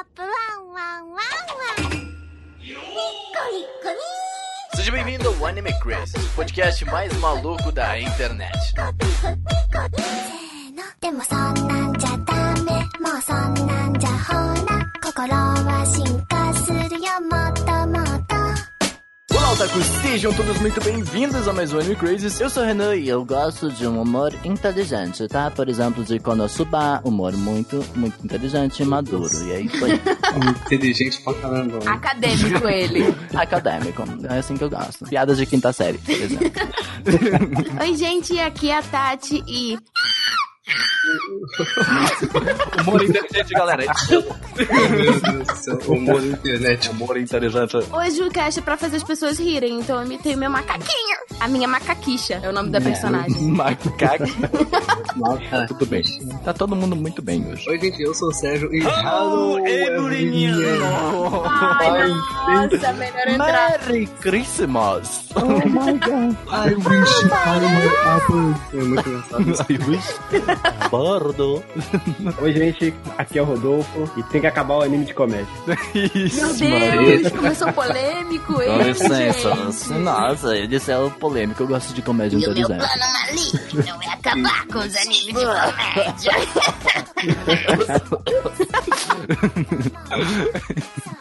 ップワンワンワンワンニッコニッコニ Seja bem-vindo ao Anime Chris, o podcast mais maluco da internet. でもそんなんじゃダメもうそんなんじゃほら心は進化する otakus! Sejam todos muito bem-vindos a mais um Anime Crazy. Eu sou o Renan e eu gosto de um humor inteligente, tá? Por exemplo, de Konosuba, humor muito, muito inteligente e maduro. E aí foi Inteligente pra caramba. mano. Acadêmico ele. acadêmico. É assim que eu gosto. Piadas de quinta série, por exemplo. Oi, gente, aqui é a Tati e. Humor inteligente, galera. Meu Deus do céu. Humor na internet. Humor inteligente. Hoje o cast é pra fazer as pessoas rirem, então eu imitei o meu macaquinho. A minha macaquixa é o nome da personagem. Nossa. Tudo bem. Tá todo mundo muito bem hoje. Oi, gente, eu sou o Sérgio e. Alô, Emurinha. Ai, nossa, melhor entrar. Merry Christmas! I wish I were apple. É muito engraçado. Bordo! Oi, gente, aqui é o Rodolfo e tem que acabar o anime de comédia. Isso, Meu Deus, começou polêmico Com ele. licença, gente. nossa, ele é o polêmico, eu gosto de comédia E o meu plano maligno é acabar com os animes de comédia.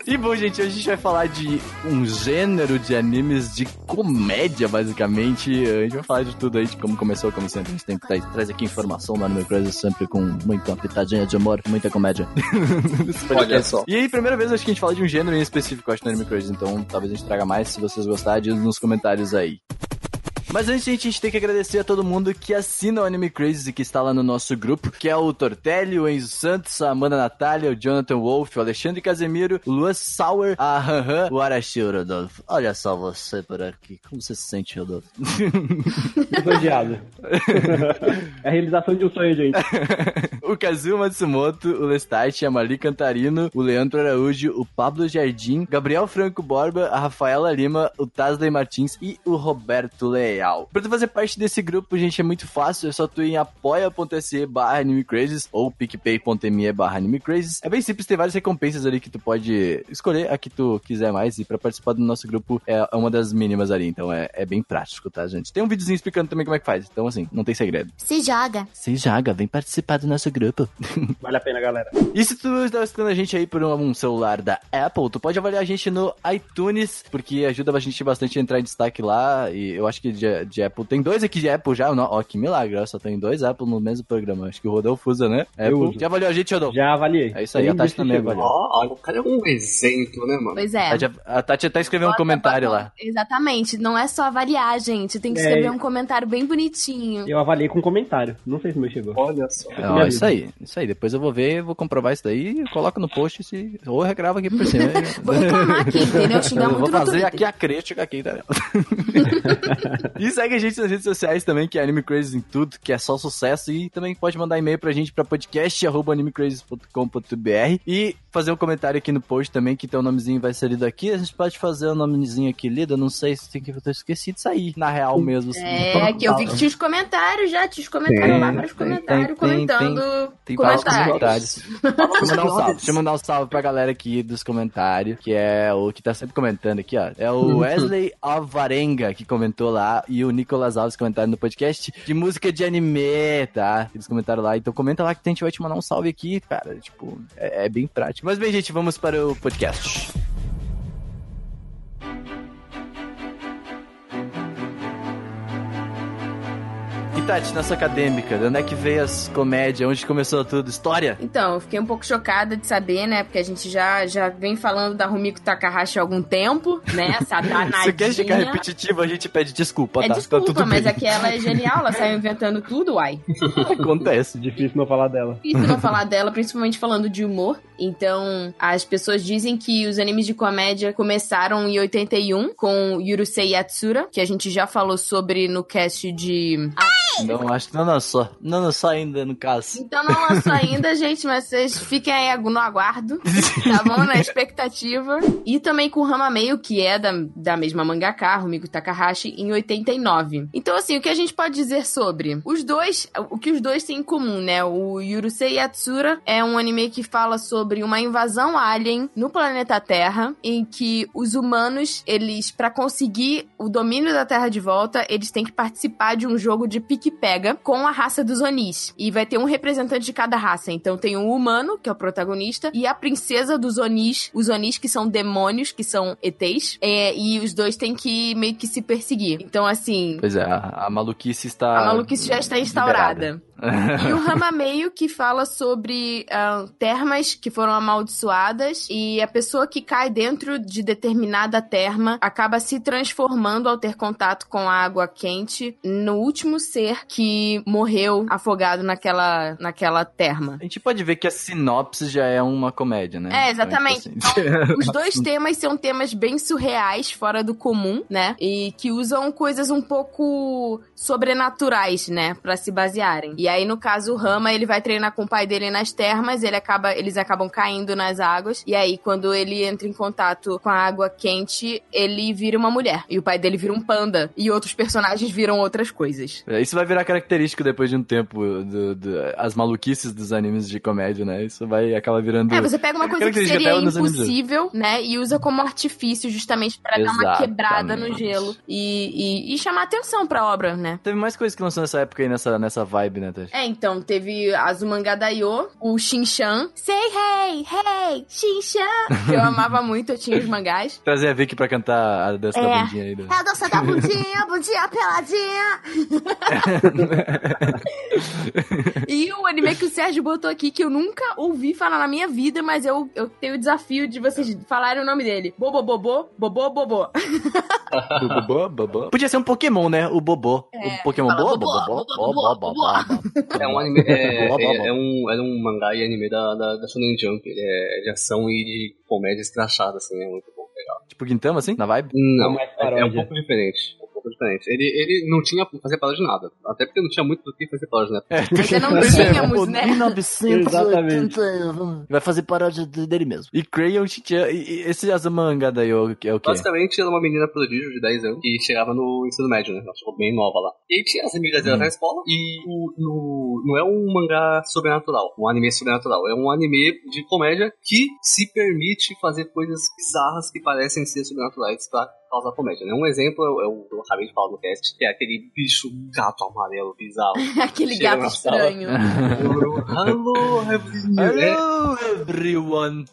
E bom, gente, hoje a gente vai falar de um gênero de animes de comédia, basicamente. A gente vai falar de tudo aí, de como começou, como sempre. A gente tem que tra traz aqui informação no Anime Crazy, sempre com muita pitadinha de amor, muita comédia. Olha só. E aí, primeira vez, acho que a gente fala de um gênero em específico, acho, no Anime Crazy. Então, talvez a gente traga mais, se vocês gostarem, diz nos comentários aí. Mas antes, gente, a gente tem que agradecer a todo mundo que assina o Anime Crazy, que está lá no nosso grupo, que é o Tortelli, o Enzo Santos, a Amanda Natália, o Jonathan Wolf, o Alexandre Casemiro, o Luan Sauer, a Hanhan, o Arashi Rodolfo. Olha só você por aqui. Como você se sente, Rodolfo? Elogiado. é a realização de um sonho, gente. o Kazuo Matsumoto, o Lestat, a Marli Cantarino, o Leandro Araújo, o Pablo Jardim, Gabriel Franco Borba, a Rafaela Lima, o Tasley Martins e o Roberto Leal. Pra tu fazer parte desse grupo, gente, é muito fácil, é só tu ir em apoia.se barra animecrazes ou picpay.me barra animecrazes. É bem simples, tem várias recompensas ali que tu pode escolher a que tu quiser mais e pra participar do nosso grupo é uma das mínimas ali, então é, é bem prático, tá, gente? Tem um videozinho explicando também como é que faz, então assim, não tem segredo. Se joga. Se joga, vem participar do nosso grupo. Vale a pena, galera. E se tu está escutando a gente aí por um, um celular da Apple, tu pode avaliar a gente no iTunes, porque ajuda a gente bastante a entrar em destaque lá. E eu acho que de, de Apple. Tem dois aqui de Apple já. Ó, que milagre. Só tem dois Apple no mesmo programa. Acho que o Rodolfo usa, né? Eu Apple. uso. Já avaliou a gente, Rodolfo? Já avaliei. É isso aí, a Tati também avaliou. Ó, olha, o cara é um exemplo, né, mano? Pois é. A Tati- A Tati até escreveu um Bota, comentário bota- lá. Exatamente. Não é só avaliar, gente. Tem que É. escrever um comentário bem bonitinho. Eu avaliei com comentário. Não sei se o meu chegou. Olha só. É, isso aí, isso aí. Depois eu vou ver, vou comprovar isso daí, coloco no post se... ou eu regravo aqui por cima. Vou reclamar aqui, entendeu? Xingar Eu vou muito no fazer aqui a crítica aqui, tá? e segue a gente nas redes sociais também, que é Anime Crazy em tudo, que é só sucesso. E também pode mandar e-mail pra gente pra podcast.animecrazy.com.br e fazer um comentário aqui no post também, que teu nomezinho vai ser lido aqui. A gente pode fazer o nomezinho aqui lido, eu não sei se tem que eu esquecido disso aí, na real mesmo. assim. É, que eu vi que tinha os comentários já, tinha os comentários lá, vários tem, comentários tem, comentando Tem comentários. comentários. Deixa eu mandar um salve. Deixa eu mandar um salve pra galera aqui dos comentários, que é o que tá sempre comentando aqui, ó. É o Wesley Alvarenga que comentou lá e o Nicolas Alves comentaram no podcast de música de anime, tá? Eles comentaram lá. Então comenta lá que a gente vai te mandar um salve aqui, cara. Tipo, é, é bem prático. Mas bem, gente, vamos para o podcast. Tati, nossa acadêmica, de onde é que veio as comédias? Onde começou tudo? História? Então, eu fiquei um pouco chocada de saber, né? Porque a gente já, já vem falando da Rumiko Takahashi há algum tempo, né? Essa danadinha. Se quer ficar repetitivo, a gente pede desculpa, É tá? desculpa, tá tudo mas bem. aqui ela é genial, ela saiu inventando tudo, uai. Acontece. Difícil não falar dela. Difícil não falar dela, principalmente falando de humor. Então, as pessoas dizem que os animes de comédia começaram em 81 com Yurusei Yatsura, que a gente já falou sobre no cast de. Ah, Não, acho que não lançou. Não lançou ainda, no caso. Então não lançou ainda, gente, mas vocês fiquem aí no aguardo, tá bom? Na expectativa. E também com o Rama Meio, que é da, da mesma mangaka, Rumiko Takahashi, em 89. Então, assim, o que a gente pode dizer sobre? Os dois, o que os dois têm em comum, né? O Yurusei Yatsura é um anime que fala sobre uma invasão alien no planeta Terra, em que os humanos, eles, para conseguir o domínio da Terra de volta, eles têm que participar de um jogo de pique-pega com a raça dos Onis. E vai ter um representante de cada raça. Então tem o humano, que é o protagonista, e a princesa dos Onis, os Onis que são demônios, que são ETs, é, e os dois têm que meio que se perseguir. Então, assim, Pois é, a, a maluquice está. a maluquice já está instaurada. E o Rama Meio que fala sobre ah, termas que foram amaldiçoadas e a pessoa que cai dentro de determinada terma acaba se transformando ao ter contato com a água quente no último ser que morreu afogado naquela, naquela terma. A gente pode ver que a sinopse já é uma comédia, né? É, exatamente. Então, tipo Então, os dois temas são temas bem surreais, fora do comum, né? E que usam coisas um pouco sobrenaturais, né? Pra se basearem. E aí, no caso, o Rama, ele vai treinar com o pai dele nas termas, ele acaba, eles acabam caindo nas águas. E aí, quando ele entra em contato com a água quente, ele vira uma mulher. E o pai dele vira um panda. E outros personagens viram outras coisas. É, Isso vai virar característico depois de um tempo, do, do- as maluquices dos animes de comédia, né? Isso vai acabar virando. É, você pega uma coisa que seria impossível, né? E usa como artifício justamente pra dar uma quebrada no gelo e, e, e chamar atenção pra obra, né? Teve mais coisas que lançou nessa época aí, nessa, nessa vibe, né, Tati? É, então, teve Azumanga Daioh, o Shinchan, Say Hey, Hey, Shinchan, que eu amava muito, eu tinha os mangás. Trazer a Vicky pra cantar a dança da É. bandinha aí. Do... É a dança da bundinha, bundinha peladinha. E o anime que o Sérgio botou aqui, que eu nunca ouvi falar na minha vida, mas eu, eu tenho o desafio de vocês falarem o nome dele. Bobo Bobô, Bobô Bobô. Bobô, bobô. Podia ser um Pokémon, né? O Bobô. É. O Pokémon Bobô, Bobô, Bobô. É um anime. É, é- é um, era um mangá e anime da, da, da Shonen Jump. Ele é de ação e de comédia escrachada, assim, é muito bom. Legal. Tipo Gintama, assim? Na vibe? Não, é, é um pouco diferente. Diferente. Ele, ele não tinha fazer paródia de nada. Até porque não tinha muito do que fazer paródia, né? Ainda não Pois é, tínhamos, né? 1980. Vai fazer paródia de- dele mesmo. E Crayon e esse Azumanga daí é o que? É o quê? Basicamente, ela é uma menina prodígio de 10 anos que chegava no ensino médio, né? Ela chegou bem nova lá. E tinha as amigas dela Hum. na escola. E o, no- não é um mangá sobrenatural, um anime sobrenatural. É um anime de comédia que se permite fazer coisas bizarras que parecem ser sobrenaturais pra causar comédia, né? Um exemplo é o é o que eu acabei de falar no cast, que é aquele bicho gato amarelo bizarro. Aquele Chega gato estranho. Hello, everyone. Hello, everyone!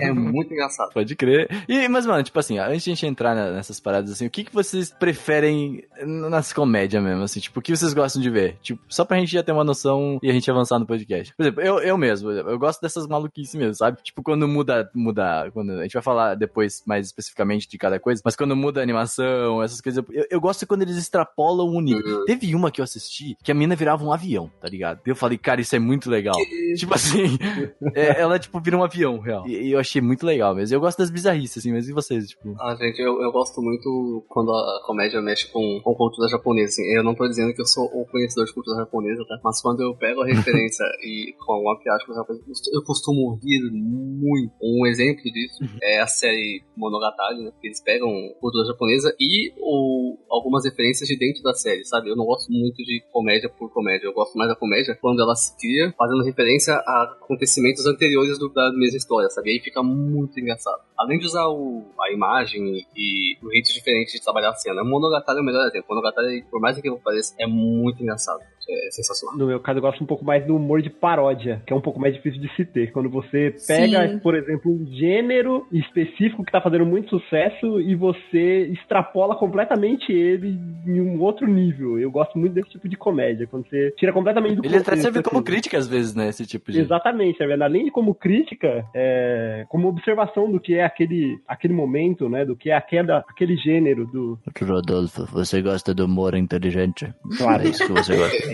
É, é muito engraçado. Pode crer. E, mas, mano, tipo assim, antes de a gente entrar nessas paradas, assim, o que, que vocês preferem nas comédias mesmo, assim? Tipo, o que vocês gostam de ver? Tipo, só pra gente já ter uma noção e a gente avançar no podcast. Por exemplo, eu, eu mesmo, eu gosto dessas maluquices mesmo, sabe? Tipo, quando muda, muda, quando a gente vai falar depois mais especificamente de cada coisa, mas quando muda a animação, essas coisas, eu, eu gosto quando eles extrapolam o nível. Teve uma que eu assisti que a mina virava um avião, tá ligado? Eu falei, cara, isso é muito legal. Tipo assim, é, ela, tipo, vira um avião, real. E, e eu achei muito legal mesmo. Eu gosto das bizarrices, assim, mas e vocês, tipo? Ah, gente, eu, eu gosto muito quando a comédia mexe com, com cultura japonesa, assim. Eu não tô dizendo que eu sou o conhecedor de cultura japonesa, tá? Mas quando eu pego a referência e com alguma piada com japonesa, eu costumo rir muito. Um exemplo disso é a série Monogatari, né? Eles pegam cultura japonesa e o, algumas referências de dentro da série, sabe? Eu não gosto muito de comédia por comédia. Eu gosto mais da comédia quando ela se cria fazendo referência a acontecimentos anteriores do- da mesma história, sabe? E aí fica muito engraçado. Além de usar o, a imagem e o jeito diferente de trabalhar a cena. Monogatari é o melhor exemplo. Monogatari, por mais que eu pareça, é muito engraçado. É sensacional. No meu caso, eu gosto um pouco mais do humor de paródia, que é um pouco mais difícil de se ter. Quando você pega, Sim. por exemplo, um gênero específico que tá fazendo muito sucesso e você extrapola completamente ele em um outro nível. Eu gosto muito desse tipo de comédia, quando você tira completamente do Ele até contexto, serve como assim. crítica às vezes, né? Esse tipo de. Exatamente, tá vendo? Além de como crítica, é, como observação do que é aquele, aquele momento, né? Do que é aquela, aquele gênero do. Rodolfo, você gosta do humor inteligente? Claro. É isso que você gosta.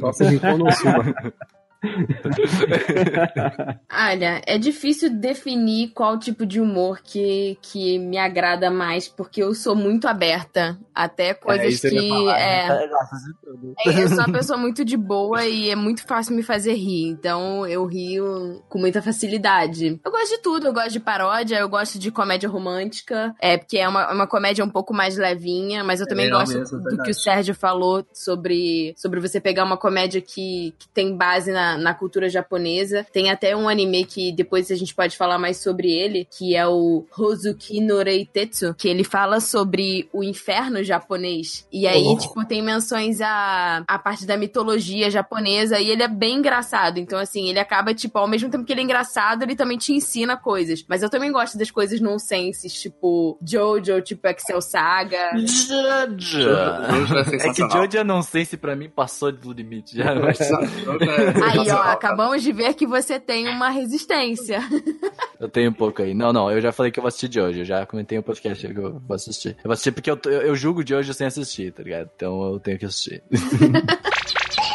Nossa, então não suma. Olha, é difícil definir qual tipo de humor que, que me agrada mais, porque eu sou muito aberta. Até coisas É, eu ia que. falar, é, né? Tudo. É, Eu sou uma pessoa muito de boa e é muito fácil me fazer rir. Então eu rio com muita facilidade. Eu gosto de tudo. Eu gosto de paródia, eu gosto de comédia romântica. É, porque é uma, uma comédia um pouco mais levinha, mas eu também legal gosto mesmo, é do verdade. que o Sérgio falou sobre, sobre você pegar uma comédia que, que tem base na, na cultura japonesa. Tem até um anime que depois a gente pode falar mais sobre ele, que é o Hozuki no Reitetsu, que ele fala sobre o inferno japonês. E aí, Oh. tipo, tem menções à, à parte da mitologia japonesa e ele é bem engraçado. Então, assim, ele acaba, tipo, ao mesmo tempo que ele é engraçado, ele também te ensina coisas. Mas eu também gosto das coisas nonsenses, tipo Jojo, tipo Excel Saga. Jojo. É É que. Jojo eu não sei se pra mim passou do limite já, mas Não, Aí, ó, acabamos de ver que você tem uma resistência. eu tenho um pouco aí. Não, não, eu já falei que eu vou assistir Jojo, eu já comentei um podcast que eu vou assistir. Eu vou assistir porque eu, eu, eu julgo Jojo sem assistir, tá ligado? Então eu tenho que assistir.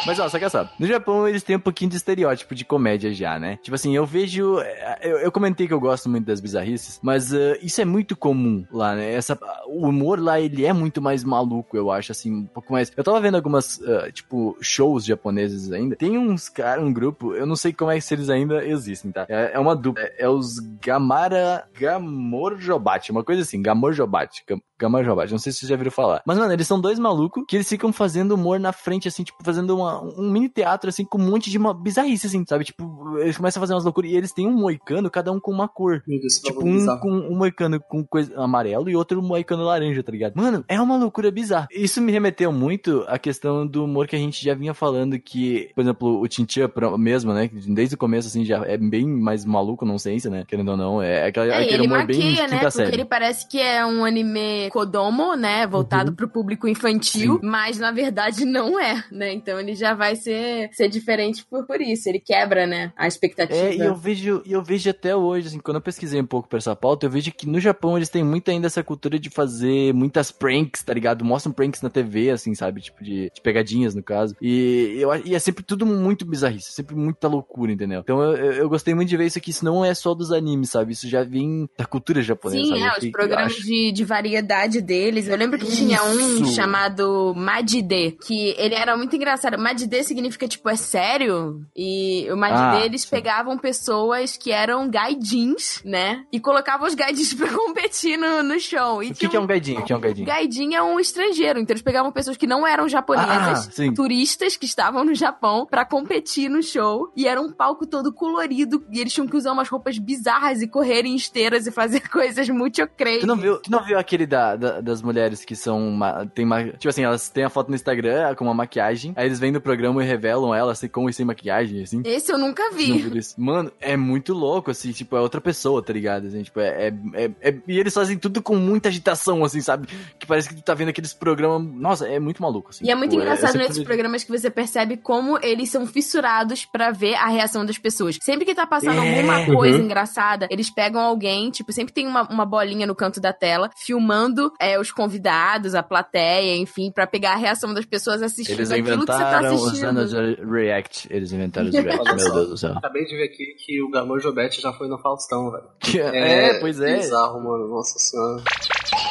Mas ó, só que só, no Japão eles têm um pouquinho de estereótipo de comédia já, né? Tipo assim, eu vejo. Eu, eu comentei que eu gosto muito das bizarrices, mas eh, isso é muito comum lá, né? Essa, o humor lá, ele é muito mais maluco, eu acho, assim, um pouco mais. Eu tava vendo algumas, eh, tipo, shows japoneses ainda. Tem uns caras, um grupo, eu não sei como é que eles ainda existem, tá? É, é uma dupla. É, é os Gamara. Gamorjobate, uma coisa assim, Gamorjobate. Gam- Gamorjobate, não sei se vocês já viram falar. Mas, mano, eles são dois malucos que eles ficam fazendo humor na frente, assim, tipo, fazendo uma, um mini teatro, assim, com um monte de uma bizarrice, assim, sabe? Tipo, eles começam a fazer umas loucuras e eles têm um moicano, cada um com uma cor. Meu Deus, esse Tipo, um bizarro. com um moicano com coisa amarelo e outro moicano laranja, tá ligado? Mano, é uma loucura bizarra. Isso me remeteu muito à questão do humor que a gente já vinha falando que, por exemplo, o Tintia mesmo, né? que Desde o começo, assim, já é bem mais maluco, não sei se, né? Querendo ou não, é aquele, É, aquele ele humor bem maquia, né? quinta Porque série. ele parece que é um anime Kodomo, né? Voltado pro público infantil, mas na verdade não é, né? Então ele já vai ser, ser diferente por, por isso. Ele quebra, né? A expectativa. É, e eu vejo, eu vejo até hoje, assim, quando eu pesquisei um pouco pra essa pauta, eu vejo que no Japão eles têm muito ainda essa cultura de fazer muitas pranks, tá ligado? Mostram pranks na TV, assim, sabe? Tipo, de, de pegadinhas, no caso. E, eu, e é sempre tudo muito bizarrice, sempre muita loucura, entendeu? Então eu, eu, eu gostei muito de ver isso aqui, isso não é só dos animes, sabe? Isso já vem da cultura japonesa, Sim, sabe? é, os programas acho- de, de variedade deles. Eu lembro que tinha um Isso. chamado Madide, que ele era muito engraçado. Madide significa, tipo, é sério? E o Madide, Ah, eles sim. pegavam pessoas que eram gaidins, né? E colocavam os gaidins pra competir no, no show. E O que, que é um- gaidinho? O que é um gaidinho? Gaidin é um estrangeiro, então eles pegavam pessoas que não eram Ah, japonesas, sim. turistas que estavam no Japão pra competir no show, e era um palco todo colorido, e eles tinham que usar umas roupas bizarras e correr em esteiras e fazer coisas muito crazy. Tu não viu, tu não viu aquele da, da- das mulheres que são. ma- tem ma- tipo assim, elas têm a foto no Instagram com uma maquiagem, aí eles vêm no programa e revelam ela assim, com e sem maquiagem, assim. Esse eu nunca vi. Mano, é muito louco, assim, tipo, é outra pessoa, tá ligado? Assim, tipo, é, é, é- é- E eles fazem tudo com muita agitação, assim, sabe? Que parece que tu tá vendo aqueles programas. Nossa, é muito maluco, assim. E é muito tipo, engraçado sempre- nesses programas que você percebe como eles são fissurados pra ver a reação das pessoas. Sempre que tá passando É. alguma coisa Uhum. engraçada, eles pegam alguém, tipo, sempre tem uma, uma bolinha no canto da tela, filmando é, os convidados, a plateia, enfim, pra pegar a reação das pessoas assistindo Eles aquilo que você tá inventaram os assistindo. React. Eles inventaram os React, meu. Deus do céu. Acabei de ver aqui que o Gamor Jobete já foi no Faustão, velho. É, pois é. Bizarro, mano. Nossa senhora.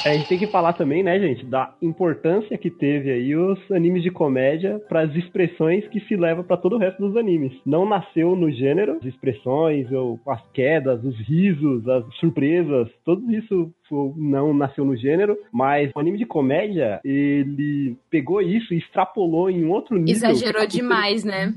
A gente tem que falar também, né, gente, da importância que teve aí os animes de comédia para as expressões que se leva para todo o resto dos animes. Não nasceu no gênero, as expressões, ou as quedas, os risos, as surpresas, tudo isso não nasceu no gênero, mas o anime de comédia, ele pegou isso e extrapolou em um outro nível. Exagerou demais, né?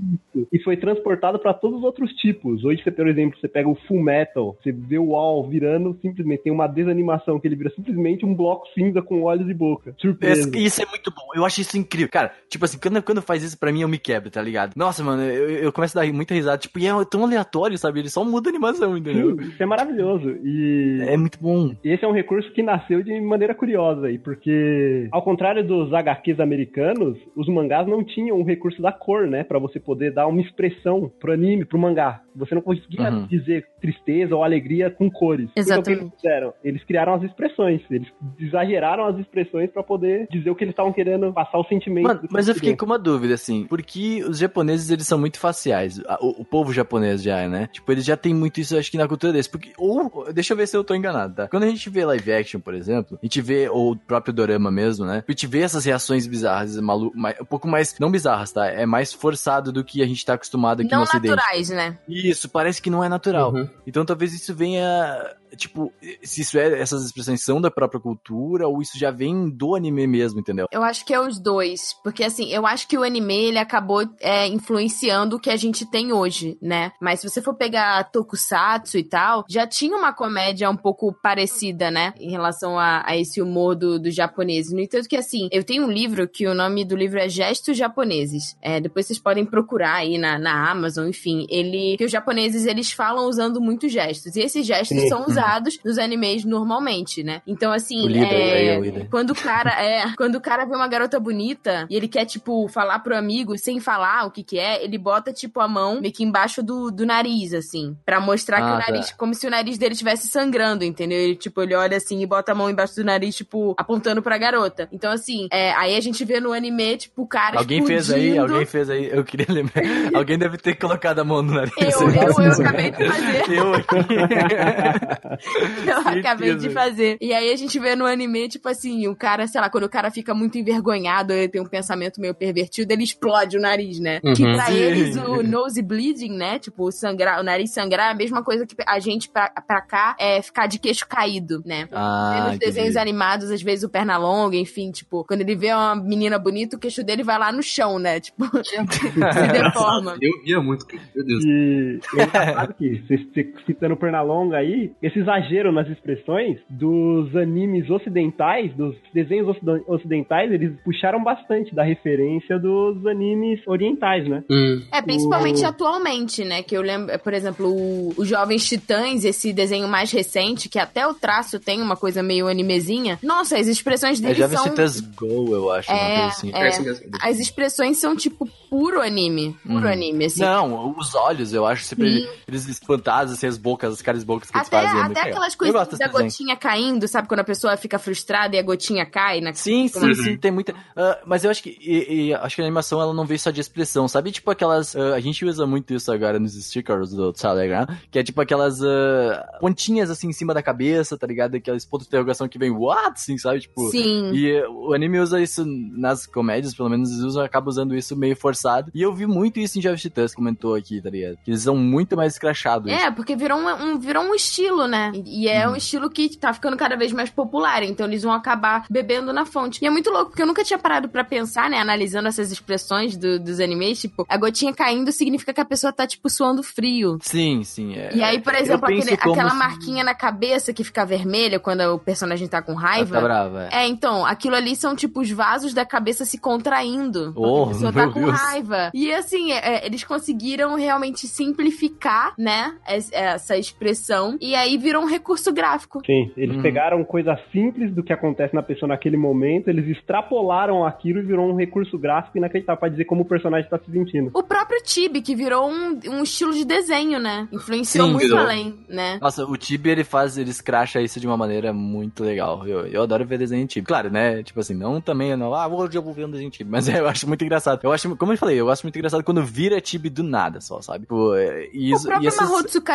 E foi transportado para todos os outros tipos. Hoje, você, por exemplo, você pega o Full Metal, você vê o Wall virando simplesmente, tem uma desanimação que ele vira simplesmente um bloco cinza com olhos e boca. Surpresa. Esse- Isso é muito bom. Eu acho isso incrível. Cara, tipo assim, quando, quando faz isso pra mim, eu me quebro, tá ligado? Nossa, mano, eu, eu começo a dar muita risada. Tipo, e é tão aleatório, sabe? Ele só muda a animação, entendeu? Sim, isso é maravilhoso. E É muito bom. esse é um recurso que nasceu de maneira curiosa aí, porque ao contrário dos HQs americanos, os mangás não tinham o recurso da cor, né, Pra você poder dar uma expressão pro anime, pro mangá. Você não conseguia Uhum. dizer tristeza ou alegria com cores. Então o que Exatamente. eles fizeram? Eles criaram as expressões. E Eles exageraram as expressões pra poder dizer o que eles estavam querendo passar o sentimento. Mano, mas eu fiquei com uma dúvida, assim. Porque os japoneses, eles são muito faciais. O, o povo japonês já, né? Tipo, eles já tem muito isso, acho que na cultura deles. Porque, ou, deixa eu ver se eu tô enganado, tá? Quando a gente vê live action, por exemplo, a gente vê, ou o próprio dorama mesmo, né? A gente vê essas reações bizarras, malu mais, um pouco mais, não bizarras, tá? É mais forçado do que a gente tá acostumado aqui Não no ocidente. naturais, né? Isso, parece que não é natural. Uhum. Então talvez isso venha, tipo, se isso é, essas expressões são da própria cultura, ou isso já vem do anime mesmo, entendeu? Eu acho que é os dois. Porque, assim, eu acho que o anime, ele acabou é, influenciando o que a gente tem hoje, né? Mas se você for pegar Tokusatsu e tal, já tinha uma comédia um pouco parecida, né? Em relação a, a esse humor do, dos japoneses. No entanto que, assim, eu tenho um livro que o nome do livro é Gestos Japoneses. É, depois vocês podem procurar aí na, na Amazon, enfim. Ele... Que os japoneses, eles falam usando muitos gestos. E esses gestos Sim. são usados nos animes normalmente, né? Então, assim... O líder, é, é, o líder. quando o cara é, quando o cara vê uma garota bonita e ele quer tipo falar pro amigo sem falar o que que é, ele bota tipo a mão meio que embaixo do, do nariz assim, Pra mostrar que Ah, o nariz, tá. como se o nariz dele estivesse sangrando, entendeu? Ele tipo ele olha assim e bota a mão embaixo do nariz tipo apontando pra garota. Então assim, é, aí a gente vê no anime tipo o cara Alguém fez aí, explodindo. alguém fez aí, eu queria lembrar. alguém deve ter colocado a mão no nariz. Eu, eu, eu acabei de fazer. Eu Eu acabei de fazer. E aí a gente vê no anime, tipo assim, o cara, sei lá, quando o cara fica muito envergonhado, ele tem um pensamento meio pervertido, ele explode o nariz, né? Uhum. Que pra Sim. eles o nose bleeding, né? Tipo, o sangrar, o nariz sangrar é a mesma coisa que a gente pra, pra cá é ficar de queixo caído, né? Ah, nos desenhos animados, às vezes o perna longa, enfim, tipo, quando ele vê uma menina bonita, o queixo dele vai lá no chão, né? Tipo, se deforma. Eu via muito, meu Deus. E é engraçado que, você- citando Pernalonga aí, esse exagero nas expressões dos animes ocidentais, dos desenhos ociden- ocidentais, eles puxaram bastante da referência dos animes orientais, né? Hum. É, principalmente O- atualmente, né? Que eu lembro, por exemplo, o, o Jovens Titãs, esse desenho mais recente, que até o traço tem uma coisa meio animezinha. Nossa, as expressões É deles Jovem são... Titãs Go, eu acho, uma É, coisa assim. é. É. As expressões são, tipo, puro anime. Puro Hum. anime, assim. Não, os olhos, eu acho sempre Sim. eles espantados, assim, as bocas, as caras bocas que eles Até, fazem. É até legal. aquelas coisas da gotinha caindo, sabe? Quando a pessoa fica frustrada e a gotinha cai na Sim, sim, Uhum. sim, tem muita. ah, mas eu acho que e- e acho que a animação ela não veio só de expressão, sabe? Tipo aquelas. ah, a gente usa muito isso agora nos stickers do Telegram, que é tipo aquelas ah, pontinhas assim em cima da cabeça, tá ligado? Aqueles pontos de interrogação que vem, what? Assim, sabe? Tipo. Sim. E o anime usa isso nas comédias, pelo menos eles usam, acaba usando isso meio forçado. E eu vi muito isso em Jovem Titãs, comentou aqui, tá ligado? Que eles são muito mais escrachados. É, porque virou um, um- virou um estilo, né? E e é Uhum. um estilo que tá ficando cada vez mais popular, então eles vão acabar bebendo na fonte. E é muito louco, porque eu nunca tinha parado pra pensar, né? Analisando essas expressões do- dos animes, tipo, a gotinha caindo significa que a pessoa tá, tipo, suando frio. Sim, sim. É. E aí, por exemplo, aquele- aquela se- marquinha na cabeça que fica vermelha quando o personagem tá com Ela raiva. Tá brava, é. É, então, aquilo ali são tipo os vasos da cabeça se contraindo. porque Oh, a pessoa meu tá com Deus. raiva. E assim, é, é, eles conseguiram realmente simplificar, né, es- essa expressão. E aí virou um recurso gráfico. Sim, eles Uhum. pegaram coisa simples do que acontece na pessoa naquele momento, eles extrapolaram aquilo e virou um recurso gráfico inacreditável pra dizer como o personagem tá se sentindo. O próprio Tibi, que virou um, um estilo de desenho, né? Influenciou Sim, muito virou. além, né? Nossa, o Tibi, ele faz, ele escracha isso de uma maneira muito legal. Eu, eu adoro ver desenho Tibi. Claro, né? Tipo assim, não também, não, ah, hoje eu vou ver um desenho Tibi. Mas eu acho muito engraçado. Eu acho, como eu falei, eu acho muito engraçado quando vira Tibi do nada só, sabe? Tipo, é, e O isso, e próprio essas...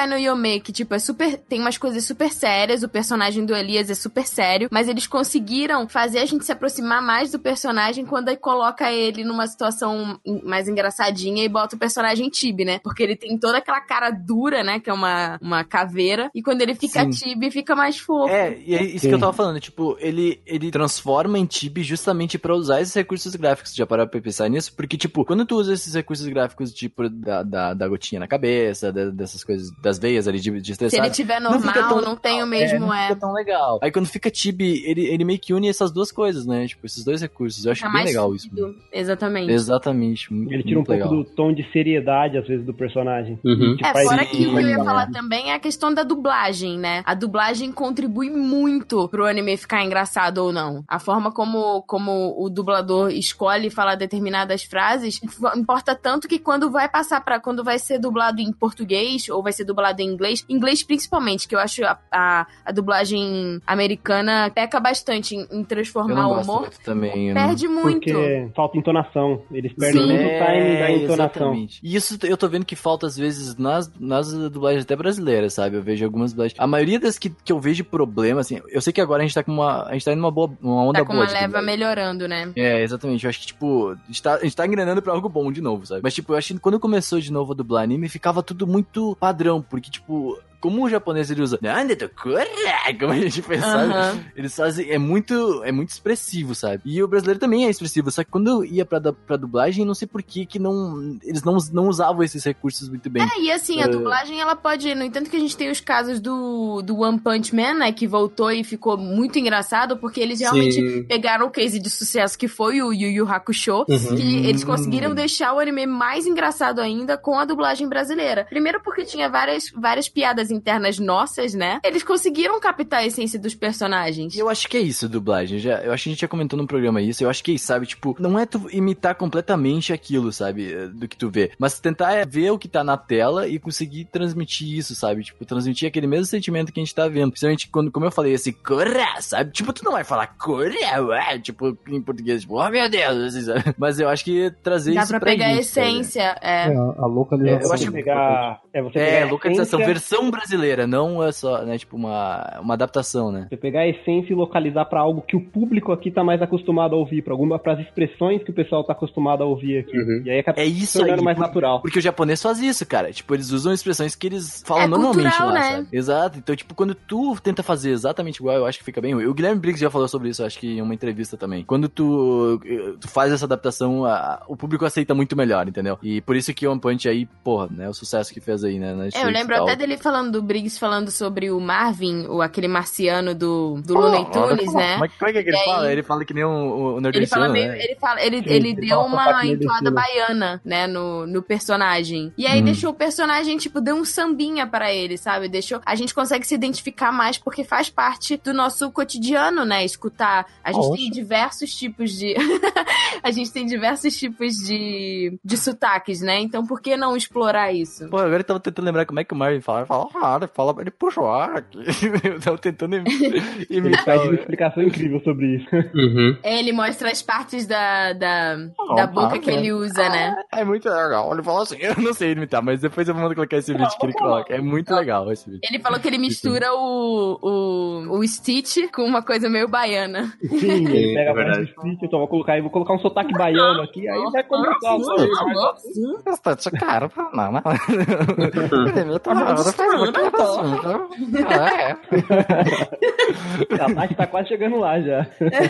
No Yome, que, tipo, é super. Tem umas coisas super sérias, o personagem do Elias é super sério, mas eles conseguiram fazer a gente se aproximar mais do personagem quando aí coloca ele numa situação mais engraçadinha e bota o personagem Tibi, né? Porque ele tem toda aquela cara dura, né? Que é uma, uma caveira, e quando ele fica Sim. Tibi, fica mais fofo. É, e é isso Sim. que eu tava falando, tipo, ele, ele transforma em Tibi justamente pra usar esses recursos gráficos. Já parar pra pensar nisso? Porque, tipo, quando tu usa esses recursos gráficos, tipo, da, da, da gotinha na cabeça, da- dessas coisas, das veias ali de, de Se estressar. ele tiver não fica tão não, tem o É, mesmo, é. fica tão legal. Aí quando fica Tibi, ele, ele meio que une essas duas coisas, né? Tipo, esses dois recursos. Eu acho Fica bem legal isso. fluido. Exatamente. Exatamente. Muito, Ele tira um muito pouco legal. do tom de seriedade, às vezes, do personagem. Uhum. Que É, fora isso que o que eu ia legal. falar também é a questão da dublagem, né? A dublagem contribui muito pro anime ficar engraçado ou não. A forma como, como o dublador escolhe falar determinadas frases importa tanto que quando vai passar para quando vai ser dublado em português ou vai ser dublado em inglês, inglês principalmente, que eu acho a, a, a dublagem americana peca bastante em, em transformar o humor. muito também. não- Perde muito. Porque falta entonação. Eles perdem Sim. muito o timing da É, entonação. Exatamente. E isso eu tô vendo que falta às vezes nas, nas dublagens até brasileiras, sabe? Eu vejo algumas dublagens. A maioria das que, que eu vejo problema, assim, eu sei que agora a gente tá com uma. A gente tá indo numa boa. Uma onda Tá com boa. uma leva dublagem. melhorando, né? É, exatamente. Eu acho que, tipo, a gente, tá, a gente tá engrenando pra algo bom de novo, sabe? Mas, tipo, eu acho que quando começou de novo a dublar anime, ficava tudo muito padrão, porque, tipo. Como o japonês ele usa como a gente fez, sabe? Aham. Eles fazem. É muito. É muito expressivo, sabe? E o brasileiro também é expressivo. Só que quando eu ia pra, pra dublagem, não sei por que que não. Eles não, não usavam esses recursos muito bem. É, e assim, a É. dublagem ela pode. No entanto, que a gente tem os casos do, do One Punch Man, né? Que voltou e ficou muito engraçado, porque eles realmente Sim. pegaram o case de sucesso que foi o Yu Yu Hakusho. Uhum. Que eles conseguiram deixar o anime mais engraçado ainda com a dublagem brasileira. Primeiro porque tinha várias, várias piadas internas nossas, né? Eles conseguiram captar a essência dos personagens. Eu acho que é isso, dublagem. Já, eu acho que a gente já comentou no programa isso. Eu acho que é isso, sabe? Tipo, não é tu imitar completamente aquilo, sabe? eh, Do que tu vê. Mas tentar é ver o que tá na tela e conseguir transmitir isso, sabe? Tipo, transmitir aquele mesmo sentimento que a gente tá vendo. Principalmente quando, como eu falei, esse corra, sabe? Tipo, tu não vai falar corra, ué, tipo, em português, tipo, oh meu Deus, assim, sabe? Mas eu acho que trazer Dá isso pra pra pegar a gente, sabe? essência. É. É, a, localização. eu acho Você que- pegar, é você pegar É, a localização, essência- versão brasileira, não é só, né, tipo, uma, uma adaptação, né? Você pegar a essência e localizar pra algo que o público aqui tá mais acostumado a ouvir, pra alguma pras expressões que o pessoal tá acostumado a ouvir aqui. Uhum. E aí acaba É isso tornando aí, mais por- natural. Porque o japonês faz isso, cara. Tipo, eles usam expressões que eles falam É normalmente cultural, lá, né? sabe? Exato. Então, tipo, quando tu tenta fazer exatamente igual, eu acho que fica bem ruim. O Guilherme Briggs já falou sobre isso, eu acho que em uma entrevista também. Quando tu, tu faz essa adaptação, a- o público aceita muito melhor, entendeu? E por isso que o One Punch aí, porra, né, o sucesso que fez aí, né? na É, eu lembro até dele falando do Briggs falando sobre o Marvin, o, aquele marciano do, do Looney Tunes, né? Mas como é que, é que ele aí- fala? Ele fala que nem o, o Ele fala meio, né? ele fala, ele, ele ele deu uma entoada baiana, né, no, no personagem. E aí Hum. deixou o personagem, tipo, deu um sambinha pra ele, sabe? Deixou, a gente consegue se identificar mais porque faz parte do nosso cotidiano, né, escutar. A gente tem diversos tipos de a gente tem diversos tipos de de sotaques, né? Então por que não explorar isso? Pô, agora eu tava tentando lembrar como é que o Marvin fala. Fala, ah, ele fala, ele puxa o ar aqui. Eu tava tentando im- Ele imitar. faz uma o- explicação incrível sobre isso. Uhum. É, Ele mostra as partes da, da, Oh, da boca que Marvin. ele usa, né? É muito legal. Ele fala assim, eu não sei imitar, mas depois eu vou colocar esse vídeo que ele coloca. É muito legal esse vídeo. Ele falou que ele mistura o, o, o Stitch com uma coisa meio baiana. Sim, ele É, pega é verdade. do Stitch, então vou colocar aí, vou colocar um sotaque baiano aqui, aí vai começar o Bastante caro pra não, não. Ele imita uma coisa assim, viu? É, A Tati tá quase chegando lá já. é.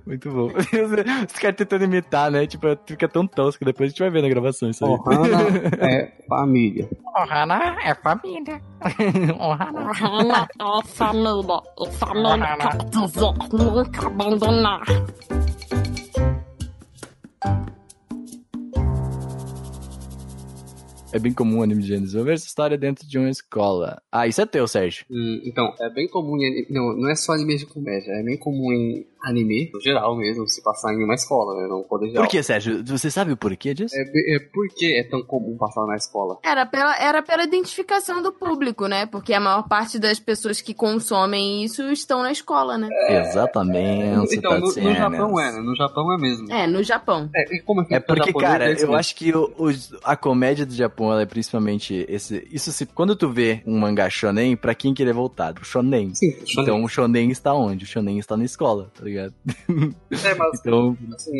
Muito bom. Os caras tentando imitar, né? Tipo, fica tão tosco. Depois a gente vai ver na gravação isso aí. Ohana é família. Ohana é família. Ohana. Hana é família. E família quer dizer nunca abandonar. É bem comum anime de gêneros. Vamos ver essa história dentro de uma escola. Ah, isso é teu, Sérgio. Hum, então, é bem comum em anime. Não, não é só anime de comédia, é bem comum em anime, no geral mesmo, se passar em uma escola, né? Não colegial. Por que, Sérgio? Você sabe o porquê disso? É, é por que é tão comum passar na escola? Era pela, era pela identificação do público, né? Porque a maior parte das pessoas que consomem isso estão na escola, né? Exatamente. então, no, no. Japão é, né? No Japão é mesmo. É, no Japão. É, e como é que É porque, japonês, cara, é eu acho que o- os- a comédia do Japão, ela é principalmente esse. Isso se. Quando tu vê um mangá shonen, pra quem que ele é voltado? Shonen. Sim, shonen. Então o shonen está onde? O shonen está na escola, tá ligado? É, mas Então. assim,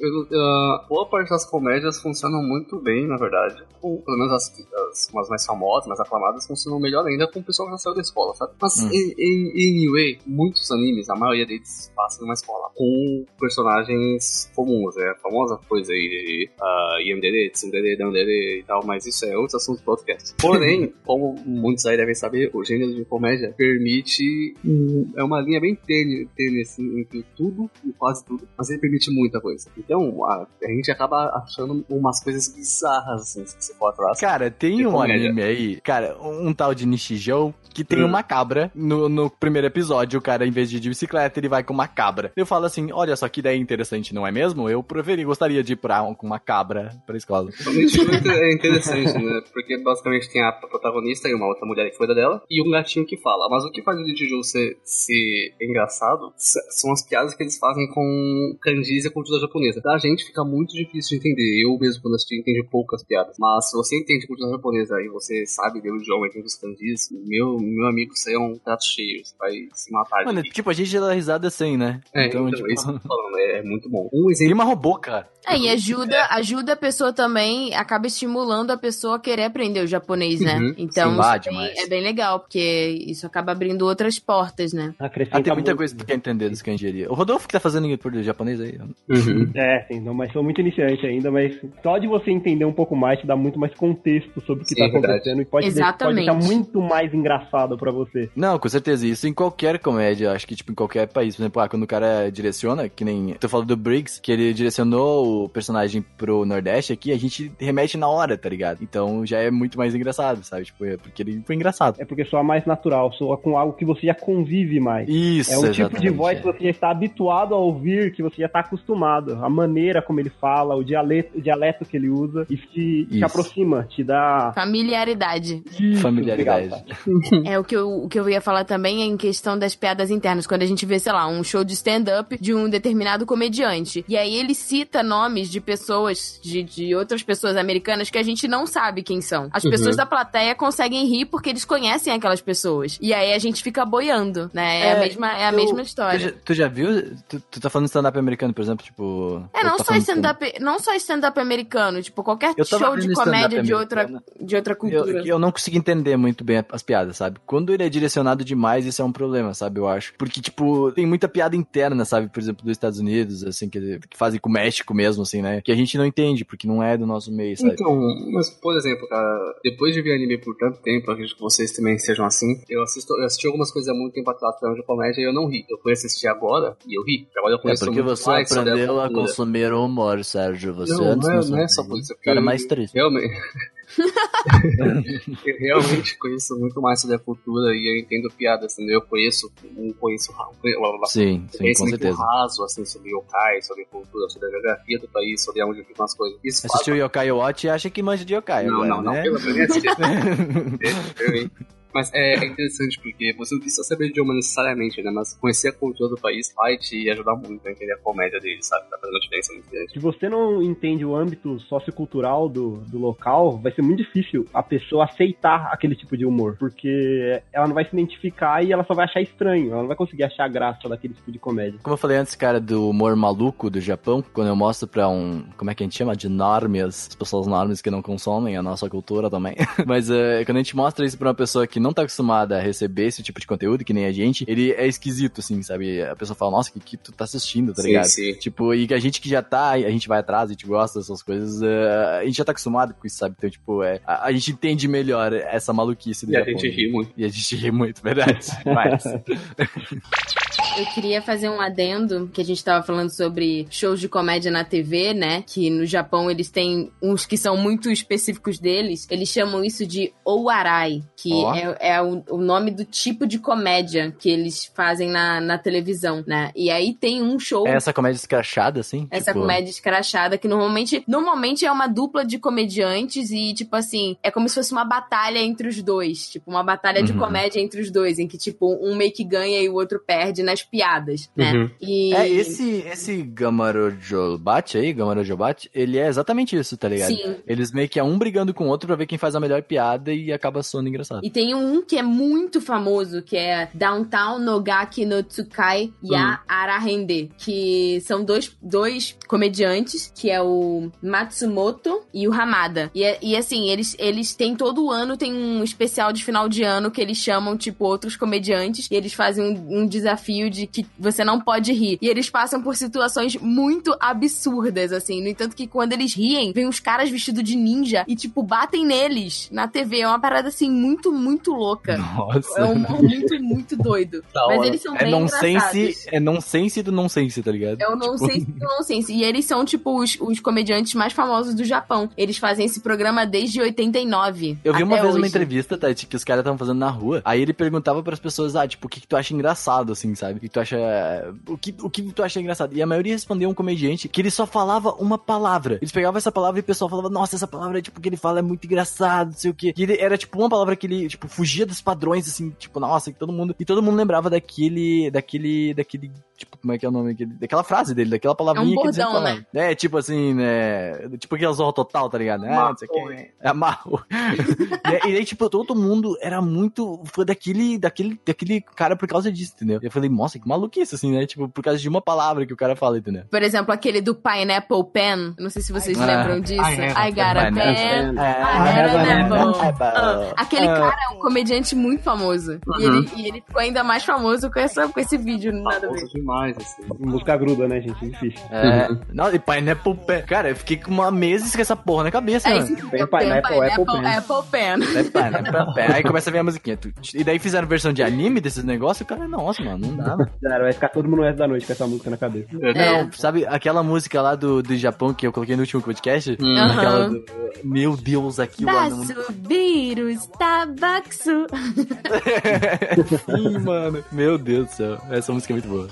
eu- eu- a boa parte das comédias funcionam muito bem, na verdade. Com, pelo menos as, as, umas mais famosas, mais aclamadas, funcionam melhor ainda com o pessoal que já saiu da escola, sabe? Mas, Hum. em, em, anyway, muitos animes, a maioria deles passam numa escola com personagens comuns, é a famosa coisa aí de uh, IMDD, Tsundere, Dandere e tal, mas isso é outro assunto do podcast. Porém, como muitos aí devem saber, o gênero de comédia permite. hum, É uma linha bem tênue, tênue assim, entre tudo e quase tudo, mas ele permite muita coisa. Então, a, a gente acaba achando umas coisas bizarras, assim, se você for atrás. Cara, tem um comédia. anime aí, cara, um tal de Nishijou, que tem Hum. uma cabra. No, no primeiro episódio, o cara, em vez de ir de bicicleta, ele vai com uma cabra. Eu falo assim, olha só que ideia interessante, não é mesmo? Eu preferi, gostaria de ir pra, com uma cabra pra escola. É interessante, né? Porque basicamente tem a protagonista e uma outra mulher que cuida dela, e um gatinho que fala. Mas o que faz o Jojo ser, ser engraçado são as piadas que eles fazem com kanjis e a cultura japonesa. Da gente fica muito difícil de entender. Eu mesmo, quando assisti, entendi poucas piadas. Mas se você entende a cultura japonesa e você sabe ler o idioma, entende os kanjis, meu, meu amigo, aí é um prato cheio. Você vai se matar de Mano, rir. tipo, a gente dá risada sem, né? É, então, tipo, é isso que eu tô falando, é, é muito bom. Um exemplo Rima robô, cara. É, e ajuda, ajuda a pessoa também, acaba estimulando a pessoa a querer aprender o japonês, né? Uhum. Então, Sim, é bem legal, porque isso acaba abrindo outras portas, né? Acrescenta Ah, tem muita muito. coisa que quer entender dos kanji. O Rodolfo que tá fazendo por japonês aí. Uhum. É, sim, não, mas sou muito iniciante ainda, mas só de você entender um pouco mais te dá muito mais contexto sobre o que Sim, tá é acontecendo e pode, de- pode Exatamente. deixar muito mais engraçado pra você. Não, com certeza. Isso em qualquer comédia, acho que, tipo, em qualquer país. Por exemplo, ah, quando o cara direciona, que nem. Tu falou do Briggs, que ele direcionou o personagem pro Nordeste aqui, a gente remete na hora, tá ligado? Então já é muito mais engraçado, sabe? Tipo, é porque ele foi engraçado. É porque soa mais natural, soa com algo que você já convive mais. Isso, É um tipo de exatamente, voz é. que você já está habituado a ouvir, que você já está acostumado. A maneira como ele fala, o dialeto, o dialeto que ele usa, isso te, te Isso. aproxima, te dá. Familiaridade. Isso, Familiaridade. obrigado, Tati. É o que, eu, o que eu ia falar também é em questão das piadas internas. Quando a gente vê, sei lá, um show de stand-up de um determinado comediante. E aí ele cita nomes de pessoas, de, de outras pessoas americanas que a gente não sabe quem são. As Uhum. pessoas da plateia conseguem rir porque eles conhecem aquelas pessoas. E aí a gente fica boiando, né? É, a É, mesma, é a eu- mesma Tu história. já, tu já viu? Tu, tu tá falando stand-up americano, por exemplo, tipo. É, não tá só stand-up, não só stand-up americano, tipo, qualquer Eu show de comédia de outra, de outra Eu, cultura. eu não consigo entender muito bem as piadas, sabe? Quando ele é direcionado demais, isso é um problema, sabe? Eu acho. Porque, tipo, tem muita piada interna, sabe? Por exemplo, dos Estados Unidos, assim, que, que fazem com o México mesmo, assim, né? Que a gente não entende, porque não é do nosso meio, sabe? Então, mas por exemplo, cara, depois de ver anime por tanto tempo, acredito que vocês também sejam assim. Eu, assisto, eu assisti algumas coisas há muito tempo atrás de comédia e eu não ri. Eu fui assistir agora e eu ri. Agora eu É conheço porque você aprendeu a consumir o humor, Sérgio. Você Não, antes não é, não sabia. é só por isso. Era mais triste. Realmente. eu realmente conheço muito mais sobre a cultura e eu entendo piadas, entendeu? Eu conheço, um conheço, um Sim, sim, com conhecimento certeza. raso, assim, sobre yokai, sobre cultura, sobre a geografia do país, sobre onde ficam as coisas. Isso faz Assistiu Yokai Watch e acha que manja de Yokai não, agora, não, não, né? pelo menos Mas é, é interessante porque você não precisa saber idioma necessariamente, né? Mas conhecer a cultura do país vai te ajudar muito a entender a comédia deles, sabe? Tá fazendo uma diferença muito grande. Se você não entende o âmbito sociocultural do, do local, vai ser muito difícil a pessoa aceitar aquele tipo de humor, porque ela não vai se identificar e ela só vai achar estranho, ela não vai conseguir achar graça daquele tipo de comédia. Como eu falei antes, cara, do humor maluco do Japão, quando eu mostro pra um. Como é que a gente chama? De normes, as pessoas normes que não consomem a nossa cultura também. Mas é, quando a gente mostra isso pra uma pessoa que não tá acostumada a receber esse tipo de conteúdo, que nem a gente, ele é esquisito, assim, sabe? A pessoa fala, nossa, o que, que tu tá assistindo, tá Sim, ligado? sim. Tipo, e que a gente que já tá, a gente vai atrás, a gente gosta dessas coisas, é, a gente já tá acostumado com isso, sabe? Então, tipo, é, a, a gente entende melhor essa maluquice do E a Japão. gente né? ri muito. E a gente ri muito, verdade. Mas. Eu queria fazer um adendo, que a gente tava falando sobre shows de comédia na TV, né? Que no Japão eles têm uns que são muito específicos deles. Eles chamam isso de Ouarai, que Ó. é, é o, o nome do tipo de comédia que eles fazem na, na televisão, né? E aí tem um show É essa comédia escrachada, assim? essa Tipo, comédia escrachada, que normalmente, normalmente é uma dupla de comediantes e, tipo assim, é como se fosse uma batalha entre os dois. Tipo, uma batalha de Uhum. comédia entre os dois, em que, tipo, um meio que ganha e o outro perde nas piadas, né? Uhum. E... É, esse, esse Gamarojobat aí, Gamarojobat, ele é exatamente isso, tá ligado? Sim. Eles meio que é um brigando com o outro pra ver quem faz a melhor piada e acaba soando engraçado. E tem um que é muito famoso, que é Downtown Nogaki no Tsukai Ya Arahende, que são dois, dois comediantes, que é o Matsumoto e o Hamada. E, é- e assim, eles, eles têm todo ano, tem um especial de final de ano que eles chamam, tipo, outros comediantes, e eles fazem um, um desafio de que você não pode rir. E eles passam por situações muito absurdas, assim. No entanto, que quando eles riem, vem uns caras vestidos de ninja e, tipo, batem neles na TV. É uma parada, assim, muito, muito louca. Nossa. É um humor muito, muito doido. Mas hora. eles são É bem nonsense, engraçados. é nonsense do nonsense, tá ligado? É o nonsense do nonsense. E eles são, tipo, os, os comediantes mais famosos do Japão. Eles fazem esse programa desde 89. Eu vi uma vez uma hoje. entrevista, Tati, que os caras estavam fazendo na rua. Aí ele perguntava pras pessoas, ah, tipo, o que, que tu acha engraçado, assim, sabe? O que tu acha. O que, o que tu acha engraçado? E a maioria respondeu um comediante que ele só falava uma palavra. Eles pegavam essa palavra e o pessoal falava, nossa, essa palavra, tipo, que ele fala é muito engraçado, não sei o quê. E ele era, tipo, uma palavra que ele, tipo, fugia dos padrões, assim, tipo, nossa, que todo mundo. E todo mundo lembrava daquele. daquele. daquele. Tipo, como é que é o nome? Aquele, daquela frase dele, daquela palavrinha que ele sempre bordão, falava. É, tipo assim, né? Tipo aquela zorra total, tá ligado? Ah, não sei o quê. É amarro. e, e aí, tipo, todo mundo era muito fã daquele, daquele, daquele cara por causa disso, entendeu? E eu falei, nossa, que maluquice, assim, né? Tipo, por causa de uma palavra que o cara fala, entendeu? Por exemplo, aquele do Pineapple Pen. Não sei se vocês Ah, lembram disso. I I got a pen. É, I had an apple. Ah, Aquele Ah. cara é um comediante muito famoso. E, ele, e ele ficou ainda mais famoso com, essa, com esse vídeo, nada a ver. Famoso demais, assim. Música gruda, né, gente? Difícil. É. Não, e Pineapple Pen. Cara, eu fiquei com uma meses com essa porra na cabeça, É mano. tenho, Pineapple, Apple Pen. Apple Pen. É Pineapple Pen. Aí começa a ver a musiquinha. E daí fizeram versão de anime desses negócios, o cara, nossa, mano, não dá. Cara, vai ficar todo mundo no resto da noite com essa música na cabeça. É. Não, sabe aquela música lá do, do Japão que eu coloquei no último podcast? Hum. Aham. Aquela do, Meu Deus, aquilo lá não... Dasubirus tabaxu. Sim, mano. Meu Deus do céu. Essa música é muito boa.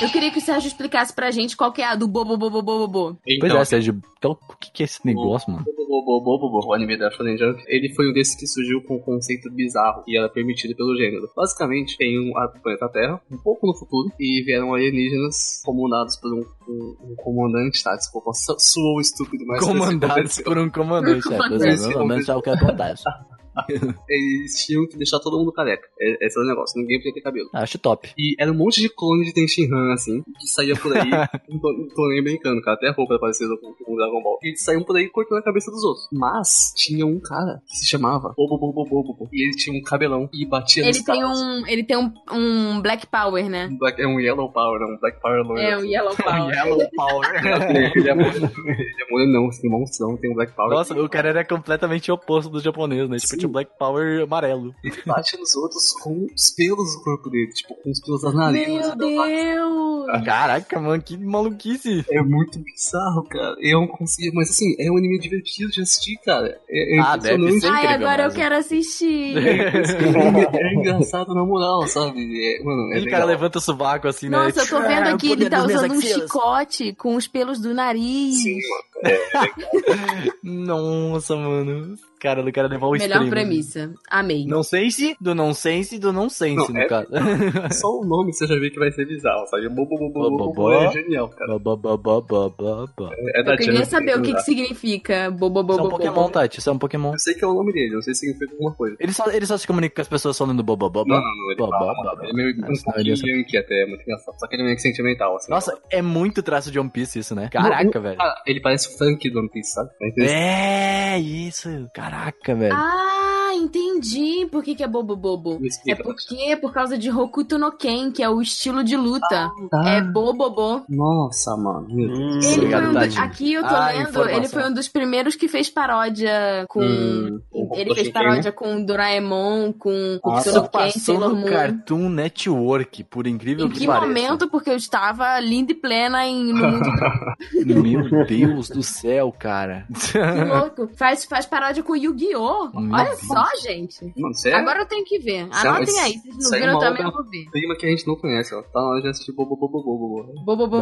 Eu queria que o Sérgio explicasse pra gente qual que é a do bobo bobo bobo bobo. Pois Então, é, Sérgio. Então, o que, que é esse negócio, mano? Bobo, Bobo, Bobo, Bobo, o anime da Shonen Jump, ele foi um desses que surgiu com um conceito bizarro e era permitido pelo gênero. Basicamente, tem um a planeta Terra, um pouco no futuro, e vieram alienígenas comandados por um, um, um comandante, tá? Desculpa, soou estúpido, mas Comandados por um comandante. É, pois é, pelo menos é o que acontece. Eles tinham que deixar todo mundo careca. É- Esse era o negócio, ninguém podia ter cabelo. Acho top. E era um monte de clone de Tenshinhan, assim, que saía por aí. não, tô, não tô nem brincando, cara. Até a roupa é parecida com, com o Dragon Ball. E eles saíam por aí cortando a cabeça dos outros. Mas tinha um cara que se chamava Bobo Bobo Bobo. Bobo. E ele tinha um cabelão e batia nos Ele tem caras. um, ele tem um, um Black Power, né? Um black- é um Yellow Power, é um Black Power loiro. É, um Yellow Power. Yellow Power. ele é muito. Ele é muito, não, assim, monstrão, tem um Black Power. Nossa, o cara era completamente oposto do japonês, né? Tipo, O Black Power amarelo. Ele bate nos outros com os pelos do corpo dele, tipo, com os pelos das narinas. Meu Deus! Caraca, mano, que maluquice. É muito bizarro, cara. Eu não consigo, mas assim, é um anime divertido de assistir, cara. É, é Ah, deve ser. Ai, incrível agora eu mesmo. quero assistir. É engraçado na moral, sabe? É, mano, é E o legal. cara levanta o sovaco assim, né? Nossa, eu tô vendo Ah, o aqui, ele tá usando um chicote com os pelos do nariz. Sim, mano. Nossa, mano. Cara, o cara levar o Melhor extremo. premissa. Amei. Não sense do não sense do não sense, no é- caso. Só o nome você já vê que vai ser bizarro, sabe? Bobo, bobo, bobo, Bobo, bobo, é genial, cara. Ba, ba. É da Eu queria Jump, saber o que, que significa bobo Isso é bobo um Pokémon, bobo. Tati. Isso é um Pokémon. Eu sei que é o nome dele, não sei se significa alguma coisa. Ele só, ele só se comunica com as pessoas falando boba Não, boba. não, não, ele fala, é meio um é pouquinho é muito engraçado. Só que ele é meio que sentimental, assim. Nossa, é muito traço de One Piece isso, né? Caraca, velho. Ah, ele parece o Frank do One Piece, sabe? É. É, isso. Caraca, velho. Ah, entendi por que, que é bobo bobo. É porque é por causa de Hokuto no Ken, que é o estilo de luta. tá. É bobobo. Nossa, mano. Deus. Ele foi um do- aqui eu tô Ah, lendo, informação. ele foi um dos primeiros que fez paródia com. Hum, ele Hokuto fez paródia com Doraemon, com Hokuto Isso no Ken, passou Sailor no Moon. Cartoon Network, por incrível Em que, que pareça. momento? Porque eu estava linda e plena em, no mundo Meu Deus do céu, cara. que louco. Faz, faz paródia com Yu-Gi-Oh! Olha Deus. só, gente. Mano, sério? Agora eu tenho que ver. É- Anotem aí. Se não é viram também, eu vou ver. prima que a gente não conhece, ó. Tá na hora de assistir bobo, bobo, bobo, bobo. Bobo, bobo.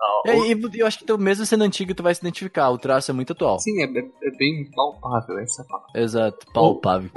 Ah, É, E eu acho que mesmo sendo antigo, tu vai se identificar. O traço é muito atual. Sim, é, é- é bem palpável essa é palavra. Exato. Palpável. Né?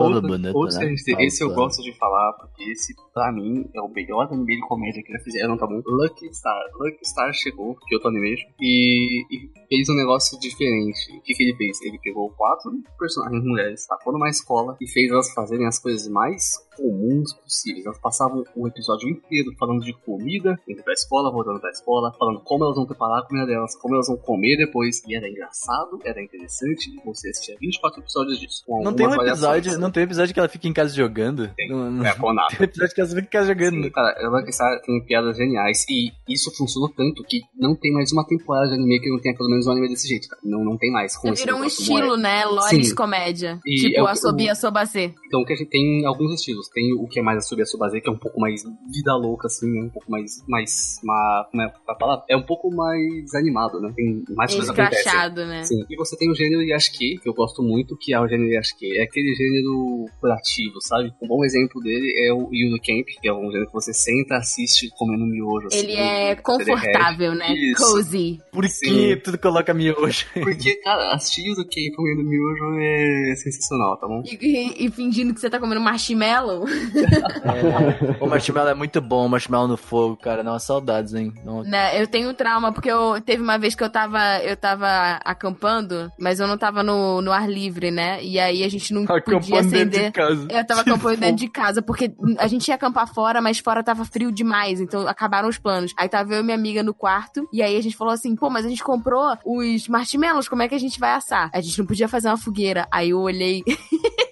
gente tem- esse eu gosto de falar, porque esse, pra mim, é o melhor anime de comédia que já fizeram, tá bom? Lucky Star. Lucky Star chegou, que eu tô Animation, e, e fez um negócio diferente. O que, que ele fez? Ele pegou quatro personagens mulheres, tacou numa escola e fez elas fazerem as coisas mais comuns possíveis. Elas passavam o episódio inteiro falando de comida, indo pra escola, voltando pra escola, falando como elas vão preparar a comida delas, como elas vão comer depois. E era engraçado, era interessante, e você assistia 24 episódios disso. com Não tem um episódio, variações. não tem um episódio que ela fica em casa jogando? Tem. Não, não- É, com nada. Tem episódio que ela fica em casa jogando. Sim, cara, ela tem piadas geniais e isso funcionou tanto que não tem mais uma temporada de anime que não tenha pelo menos um anime desse jeito, cara. Não, não tem mais. com Virou um estilo, moe- né? Sim. comédia. E tipo é o a que- Sobia Sobacê. Então, que a gente tem alguns estilos. Tem o que é mais a Subia Subase, que é um pouco mais vida louca, assim, né? Um pouco mais. mais uma, como é a palavra? É um pouco mais animado, né? Tem mais coisas acontecem. Escrachado, né? Sim. E você tem o gênero Yashiki, que eu gosto muito, que é o gênero Yashiki. É aquele gênero curativo, sabe? Um bom exemplo dele é o Yuno Camp, que é um gênero que você senta, assiste comendo miojo. assim, Ele é confortável, né? Isso. Cozy. Por que Sim. tudo coloca miojo? Porque, cara, assistir Yuno Camp comendo miojo é sensacional, tá bom? E, e- e fingindo que você tá comendo marshmallow. É. O marshmallow é muito bom, o marshmallow no fogo, cara. Não, saudades, hein? Não- Né, eu tenho trauma, porque eu teve uma vez que eu tava, eu tava acampando, mas eu não tava no, no ar livre, né? E aí a gente não podia Acampando dentro acender. de casa. Eu tava acampando dentro de casa, porque a gente ia acampar fora, mas fora tava frio demais, então acabaram os planos. Aí tava eu e minha amiga no quarto, e aí a gente falou assim, pô, mas a gente comprou os marshmallows, como é que a gente vai assar? A gente não podia fazer uma fogueira. Aí eu olhei...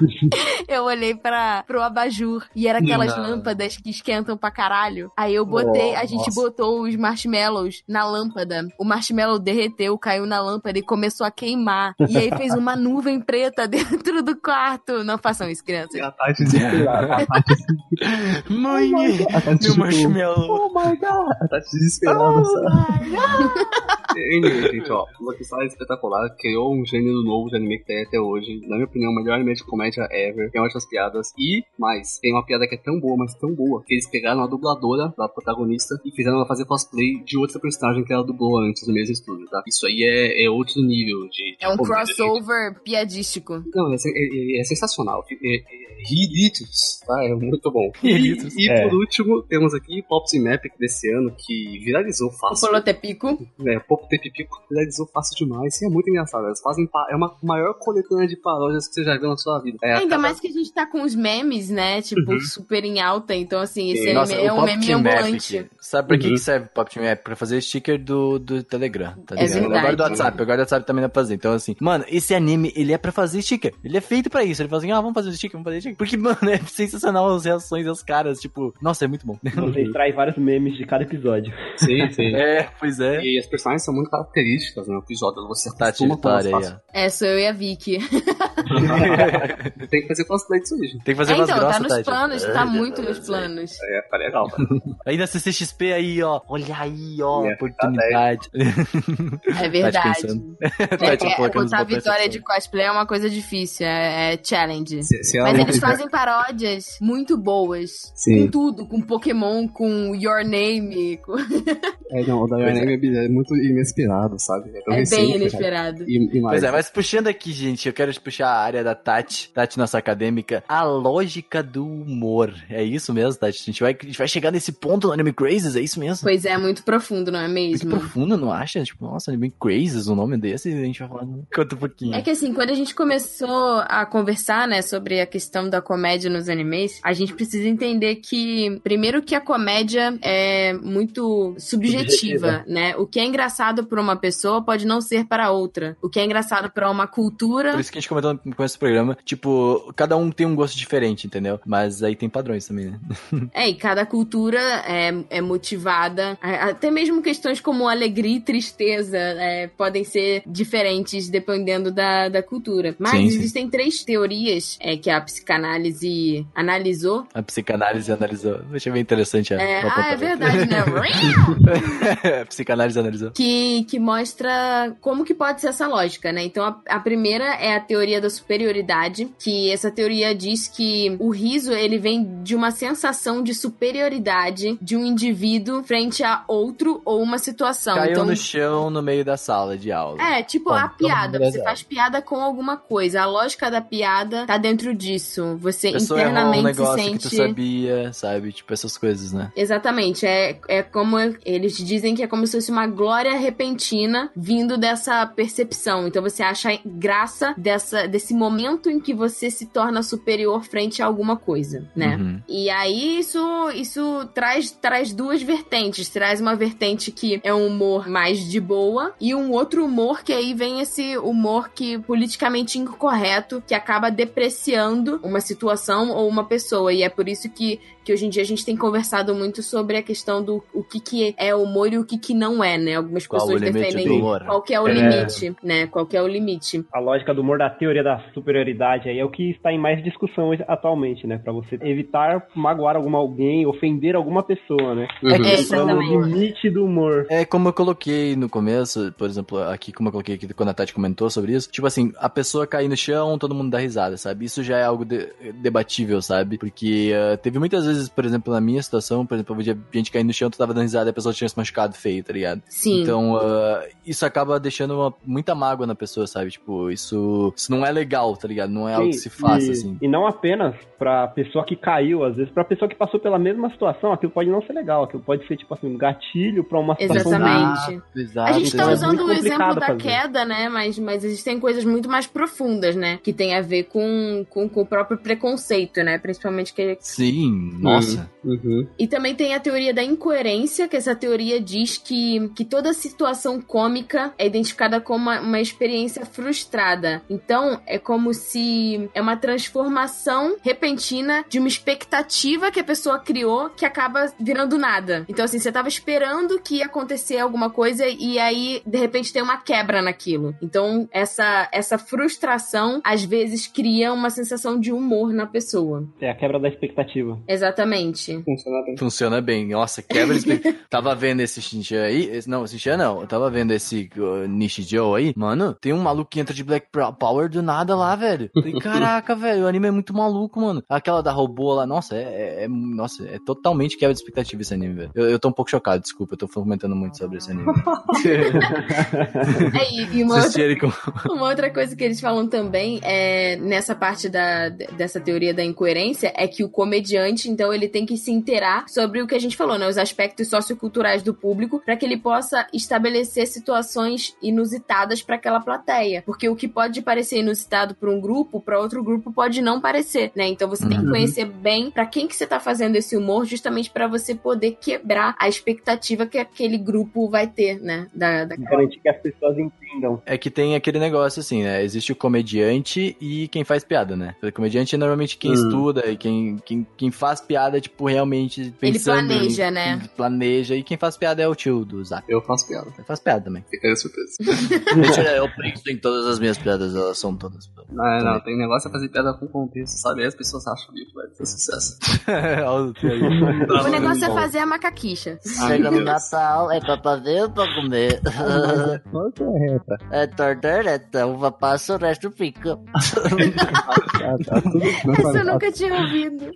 Eu olhei para pro abajur e era aquelas Não. lâmpadas que esquentam pra caralho. Aí eu botei, a gente Nossa. botou os marshmallows na lâmpada. O marshmallow derreteu, caiu na lâmpada e começou a queimar. E aí fez uma nuvem preta dentro do quarto. Não façam isso, crianças. A Tati desesperada. A Tati, Mãe, a Tati meu tipo, marshmallow. Oh my god. A Tati desesperada, sabe? Anyway, gente, ó, Lucky Star é espetacular, criou um gênero novo de anime que tem até hoje. Na minha opinião, o melhor anime de comédia ever. Tem ótimas piadas. E, mais, tem uma piada que é tão boa, mas tão boa, que eles pegaram a dubladora da protagonista e fizeram ela fazer cosplay de outra personagem que ela dublou antes no mesmo estúdio, tá? Isso aí é, é outro nível de. de É um comédia, gente. crossover piadístico. Não, é, é- é- é sensacional. É, é, Ridículos, tá? É muito bom. E, e É. por último, temos aqui Pops e Map desse ano, que viralizou O fácil. Polotepico. É, Pop Pipico viralizou fácil demais e é muito engraçado. Elas fazem. É uma maior coletânea de paródias que você já viu na sua vida. É, Ainda cada- mais que a gente tá com os memes, né? Tipo, super em alta. Então, assim, esse Nossa, é o um Pop meme ambulante. aqui. Sabe pra que, Uhum. que serve o Pop Team Map? Pra fazer sticker do, do Telegram, tá É ligado? verdade. Agora do WhatsApp, agora do WhatsApp também dá pra fazer. Então, assim, mano, esse anime, ele é pra fazer sticker. Ele é feito pra isso. Ele fala assim, ah, vamos fazer sticker, vamos fazer sticker. Porque, mano, é sensacional as reações dos caras. Tipo, nossa, é muito bom. Você extrai vários memes de cada episódio. Sim, sim. É, pois é. E as personagens são muito características no episódio. Você aí, fácil. ó. É, sou eu e a Vicky. Tem que fazer cosplay disso aí, gente. Tem que fazer É, então, tá grossas, nos Tati. planos, tá muito nos planos. É, tá legal. Tá? Aí na CCXP aí, ó. Olha aí, ó, É, oportunidade. É verdade. É, Tati é, os botar vitória assim. de cosplay é uma coisa difícil, é, é challenge. Se, se Mas eles fazem paródias muito boas. Sim. Com tudo, com Pokémon, com Your Name. com- É, não, o da Your Name é muito inesperado, sabe? tão É recente, bem cara. inesperado. E, e mais. Pois é, mas puxando aqui, gente, eu quero puxar a área da Tati, Tati nossa acadêmica, a lógica do humor. É isso mesmo, Tati? A gente vai, a gente vai chegar nesse ponto no Anime Crazes, é isso mesmo? Pois é, muito profundo, não é Muito mesmo? profundo, não acha? Tipo, nossa, Anime Crazes, o nome desse, a gente vai falar. Conta um pouquinho. É que assim, quando a gente começou a conversar, né, sobre a questão da comédia nos animes, a gente precisa entender que, primeiro que a comédia é muito subjetiva, Subjetiva. né? O que é engraçado para uma pessoa pode não ser para outra. O que é engraçado para uma cultura Por isso que a gente comentou no começo do programa, tipo, cada um tem um gosto diferente, entendeu? Mas aí tem padrões também, né? É, e cada cultura é, é motivada. Até mesmo questões como alegria e tristeza é, podem ser diferentes dependendo da, da cultura. Mas Sim, sim. existem três teorias é, que a psicanálise analisou. A psicanálise analisou. Eu achei bem interessante a, É, ah, é verdade, né? a psicanálise analisou. que, que mostra como que pode ser essa lógica, né? Então, a, a primeira é a teoria da superioridade, que essa teoria diz que o riso, ele vem de uma sensação de superioridade de um indivíduo frente a outro ou uma situação. Caiu então, no chão no meio da sala de aula. é, tipo Bom, a piada. Você é faz piada com alguma coisa. A lógica da piada tá dentro disso. Você pessoa um internamente se negócio sente. que tu sabia, sabe? Tipo, essas coisas, né? Exatamente, é, é como eles dizem que é como se fosse uma glória repentina vindo dessa percepção. Então você acha graça dessa, desse momento em que você se torna superior frente a alguma coisa, né? Uhum. E aí isso, isso traz, traz duas vertentes. Traz uma vertente que é um humor mais de boa e um outro humor que aí vem esse humor que politicamente incorreto que acaba depreciando uma situação ou uma pessoa. E é por isso que, que hoje em dia a gente tem conversado muito sobre a questão do o que, que é humor e o que, que não é, né? Algumas Qual pessoas defendem qual que é o É. limite, né? Qual que é o limite. A lógica do humor da teoria da superioridade aí é o que está em mais discussão atualmente, né? Pra você evitar magoar alguma alguém, ofender alguma pessoa, né? Uhum. É, Então, o exatamente. limite do humor. É como eu coloquei no começo, por exemplo, aqui como eu coloquei aqui quando a Tati comentou sobre isso, tipo assim, a pessoa cair no chão, todo mundo dá risada, sabe? Isso já é algo de- debatível, sabe? Porque ah, teve muitas vezes, por exemplo, na minha situação, por exemplo, eu via gente cair no chão, tu tava dando risada e a pessoa tinha se machucado feio, tá ligado? Sim. Então, ah, isso acaba deixando uma- muita mágoa na pessoa, sabe? Tipo, isso, isso não é legal, tá ligado? Não é algo que se faça, e, assim. E não apenas pra pessoa que caiu, às vezes pra pessoa que passou pela mesma situação, aquilo pode não ser legal, aquilo pode ser, tipo assim, um gatilho pra uma situação. Exatamente. Exato, A gente tá é usando muito o exemplo da fazer. queda, né? Mas, mas existem coisas muito mais profundas, né? Que tem a ver com, com, com o próprio preconceito, né? Principalmente que. Sim, nossa. Uhum. E também tem a teoria da incoerência, que essa teoria diz que, que toda situação cômica é identificada como uma, uma experiência frustrada. Então, é como se é uma transformação repentina de uma expectativa que a pessoa criou que acaba virando nada. Então, assim, você tava esperando que ia acontecer alguma coisa e aí, de repente, tem uma quebra naquilo. Então, essa, essa frustração, às vezes, cria uma sensação de humor na pessoa. É a quebra da expectativa. Exatamente. Funciona bem. Funciona bem. Nossa, quebra expect- Tava vendo esse Shinchan aí. esse- não, Shinchan não. Eu tava vendo esse uh, Nishijou aí. Mano, tem um maluco que entra de Black Power do nada lá, velho. Falei, Caraca, velho. O anime é muito maluco, mano. Aquela da robô lá. Nossa, é, é- é- Nossa, é totalmente quebra de expectativa esse anime, velho. Eu, eu tô um pouco chocado, desculpa. Eu tô comentando muito sobre esse anime. É, e, uma, outra, com. uma outra coisa que eles falam também é nessa parte da, dessa teoria da incoerência é que o comediante, então, ele tem que se inteirar sobre o que a gente falou, né? Os aspectos socioculturais do público, para que ele possa estabelecer situações inusitadas para aquela plateia. Porque o que pode parecer inusitado para um grupo, para outro grupo pode não parecer, né? Então você tem que Uhum. conhecer bem para quem que você tá fazendo esse humor, justamente para você poder quebrar a expectativa que aquele grupo vai ter, né? Da, da... Garantir que as pessoas entendam. É que tem aquele negócio assim, né? Existe o comediante e quem faz piada, né? O comediante é normalmente quem Hum. estuda e quem, quem, quem faz piada, tipo, realmente pensando. planeja, em- né? em- Planeja. E quem faz piada é o tio do Zap. Eu faço piada. Ele faz piada também. Fica aí a surpresa. Mentira, eu penso em todas as minhas piadas, elas são todas. Não, não, tem negócio é fazer piada com contexto, sabe? Aí as pessoas acham que vai ter sucesso. O negócio é fazer a macaquicha. Chega no Natal, é pra fazer ou pra comer? É torta, uva passa, o resto fica. Essa eu nunca tinha ouvido.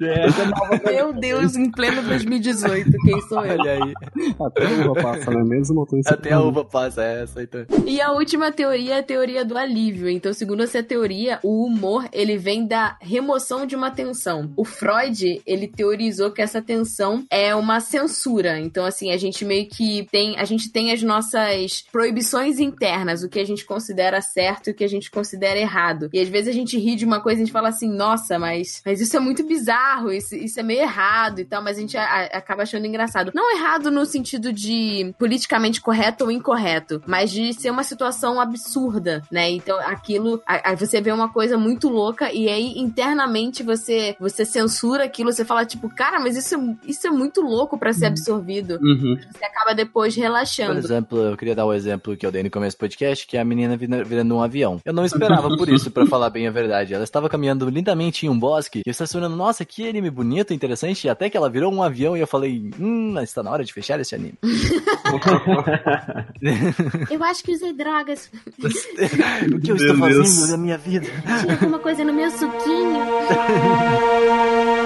Meu Deus, em pleno 2018, quem sou eu? Olha aí. Até a uva passa, não é mesmo? Tô Até a uva passa essa, então. E a última teoria é a teoria do alívio. Então, segundo essa teoria, o humor, ele vem da remoção de uma tensão. O Freud, ele teorizou que essa tensão é uma censura. Então, assim, a gente meio que tem, a gente tem as nossas proibições internas, o que a gente considera certo e o que a gente considera errado. E às vezes a gente ri de uma coisa e a gente fala assim, nossa, mas, mas isso é muito bizarro, isso, isso é meio errado e tal, mas a gente a- a- acaba achando engraçado. Não errado no sentido de politicamente correto ou incorreto, mas de ser uma situação absurda, né? Então aquilo, aí você vê uma coisa muito louca e aí internamente você você censura aquilo, você fala tipo, cara, mas isso, é- isso é muito louco pra ser absorvido. Uhum. Você acaba depois Por relaxando. exemplo, eu queria dar o exemplo que eu dei no começo do podcast, que é a menina vira- virando um avião. Eu não esperava por isso, pra falar bem a verdade. Ela estava caminhando lindamente em um bosque, e eu estava esperando, nossa, que anime bonito, interessante, e até que ela virou um avião, e eu falei, hum, mas está na hora de fechar esse anime. Eu acho que usei drogas. o que eu estou Meu Deus. fazendo na minha vida? Alguma coisa no meu suquinho.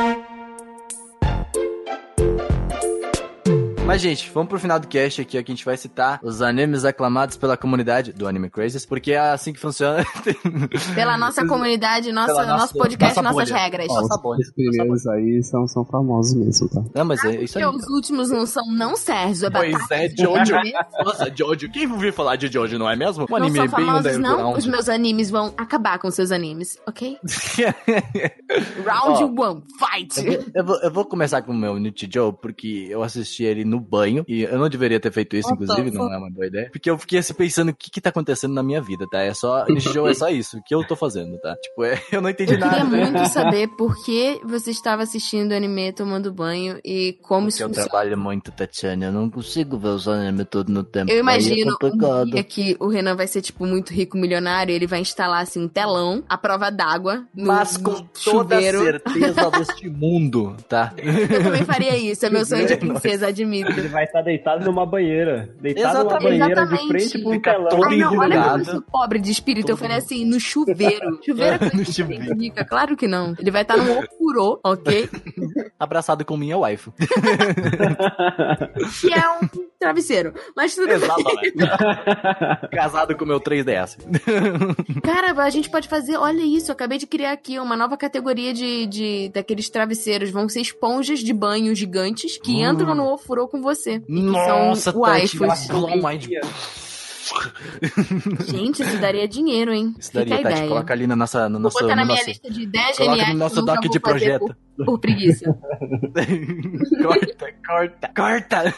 Mas, gente, vamos pro final do cast aqui, ó, que a gente vai citar os animes aclamados pela comunidade do Anime Crazes, porque é assim que funciona. Pela nossa comunidade, nossa, Pela nossa- nosso podcast, nossa nossas bolha. regras. Ó, Nossa, bolha. os primeiros aí são, são famosos mesmo, tá? Não, mas é isso aí. Porque os últimos não são, não, Sérgio. É Pois batata. é, Jojo. Nossa, Jojo. Quem ouviu falar de Jojo, não é mesmo? Um Não anime são bem famosos, não? underground. Os meus animes vão acabar com seus animes, ok? Round Ó, one, fight! Eu vou, eu, vou, eu vou começar com o meu Nichijou, porque eu assisti ele no banho, e eu não deveria ter feito isso, What the inclusive, não é uma boa ideia. Porque eu fiquei assim pensando o que que tá acontecendo na minha vida, tá? É só, Nichijou é só isso, o que eu tô fazendo, tá? Tipo, é, eu não entendi Eu queria nada. muito saber por que você estava assistindo anime tomando banho e como isso Porque eu funciona. trabalho muito, Tatiana, eu não consigo ver os animes todo no tempo. Eu imagino É complicado. um dia que o Renan vai ser, tipo, muito rico, milionário, ele vai instalar, assim, um telão, a prova d'água, no Mas com toda a chuveiro. certeza deste mundo, tá? Eu também faria isso, é meu sonho de princesa, admito. Ele vai estar deitado numa banheira. Deitado numa Exatamente. banheira de frente um Fica telão. todo Ai, não, olha como eu enrugado. sou pobre de espírito. Eu falei assim, no chuveiro. Chuveiro É, gente chuveiro. rica, claro que não. Ele vai estar no ofurô, ok? Abraçado com minha waifu. Que é um travesseiro. Mas tudo bem. Exatamente. Casado com meu 3DS. Cara, a gente pode fazer, olha isso, eu acabei de criar aqui uma nova categoria de, de daqueles travesseiros. Vão ser esponjas de banho gigantes que entram no ofurô com você. Que Hum. Nossa, são Tati, waifus. mind. Gente, isso daria dinheiro, hein? Isso Fica daria, a Tati. ideia. Coloca ali na nossa, no Vou nosso, botar na minha nosso- lista de 10 Coloca geniais no nosso doc de projeto. Por, por preguiça. corta, corta, corta.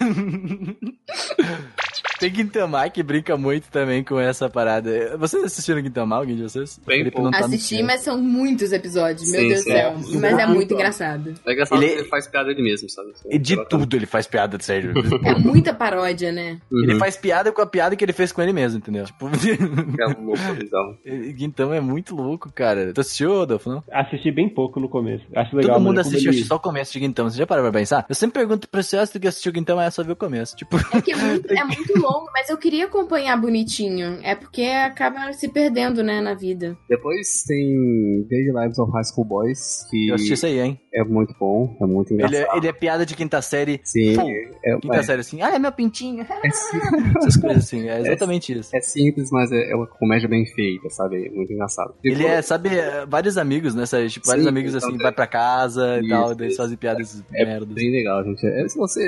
Tem Gintama que brinca muito também com essa parada. Vocês assistiram Gintama, alguém de vocês? Bem Felipe pouco. não tá Assisti, mas são muitos episódios. Meu Sim, Deus sim. do céu. É. Mas é muito engraçado. É engraçado Ele- ele faz piada ele mesmo, sabe? E de tudo ele faz piada, de sério. É muita paródia, né? Ele Uhum. faz piada com a piada que ele fez com ele mesmo, entendeu? Tipo, É louco, bizarro. Gintama é muito louco, cara. Tu assistiu, Adolfo, não? Assisti bem pouco no começo. Acho legal. Todo mundo assistiu, ele- só o começo de Gintama. Você já parou pra pensar? Eu sempre pergunto pra você, ah, se tu que assistiu Gintama, é só ver o começo. Tipo, É que é muito, é muito longo, mas eu queria acompanhar bonitinho. É porque acaba se perdendo, né, na vida. Depois tem Daily Lives of High School Boys, que eu assisti isso aí, hein? é muito bom, é muito Ele engraçado. é, ele é piada de quinta série. Sim, Pô, é, Quinta é, série assim, ah, é meu pintinho. é sim- Essas coisas assim, é exatamente isso. é simples, mas é, é uma comédia bem feita, sabe? É muito engraçado. Ele é, sabe, é, vários amigos, né? sabe? Tipo, vários Sim, amigos assim, então, vai pra casa e isso, tal, daí fazem piadas É merdas. bem legal, gente. É, se você...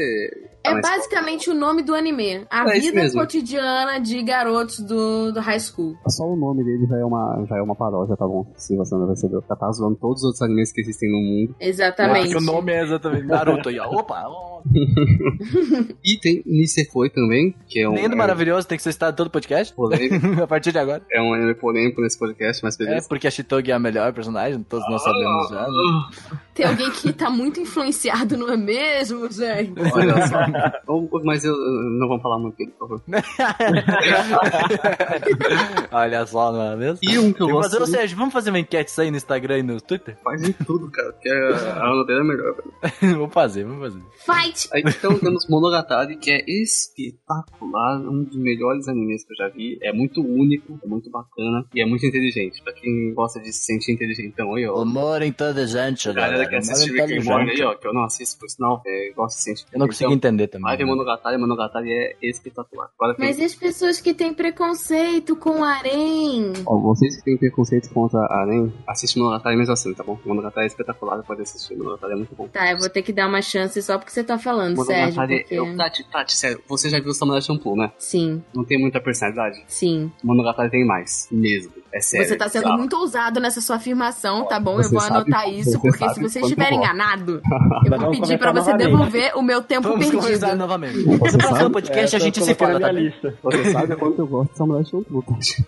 É tá basicamente o nome do anime. A É isso vida mesmo. cotidiana de garotos do, do high school. Só o nome dele já é uma, já é uma paródia, tá bom? Se você não percebeu. Já tá zoando todos os outros animes que existem no mundo. Exatamente. Porque o nome é exatamente Naruto aí, ó. Opa! E tem Nisekoi também, que é um... Lindo, é maravilhoso, tem que ser citado todo podcast. polêmico. a partir de agora. é um anime polêmico nesse podcast, mas É, beleza. porque a Shitogi é a melhor personagem, todos nós sabemos já. né? Tem alguém que tá muito influenciado, não é mesmo, Zé? Olha só. Mas eu, não vamos falar muito dele. Olha só, não é mesmo? E um que eu gosto fazer, ou muito, seja, vamos fazer uma enquete isso aí no Instagram e no Twitter? faz em tudo, cara, porque a a Ana dele é melhor. velho. vamos fazer, vamos fazer. Fight! Aí então temos Monogatari, que é espetacular, um dos melhores animes que eu já vi. É muito único, é muito bacana e é muito inteligente. Pra quem gosta de se sentir inteligentão aí, ó. Humor inteligente, A galera galera. que assiste Humor Rick inteligente. aí, ó, que eu não assisto, por sinal, é, gosta de se sentir Eu não consegui entender também. Vai ver né? Monogatari, Monogatari é espetacular. Agora tem... Mas e as pessoas que têm preconceito com harém? Ó, vocês que têm preconceito contra Arém, assiste Monogatari mesmo assim, tá bom? Monogatari é espetacular, pode assistir, Monogatari é muito bom. Tá, eu vou ter que dar uma chance só porque você tá falando, Sérgio. Porque... eu, Tati, Tati, sério, você já viu o Samurai Champloo, né? Sim, Não tem muita personalidade? sim. Monogatari tem mais, mesmo. É sério. Você tá sendo bizarro. muito ousado nessa sua afirmação, tá bom? Você eu vou sabe- anotar isso, você porque sabe se você estiver enganado, eu vou pedir pra começar você novamente. devolver o meu tempo Vamos conversar perdido. novamente. Você No próximo sabe? podcast a Essa gente se fala, na tá bem? lista. Você sabe quanto eu gosto de Samurai Champloo, Tati.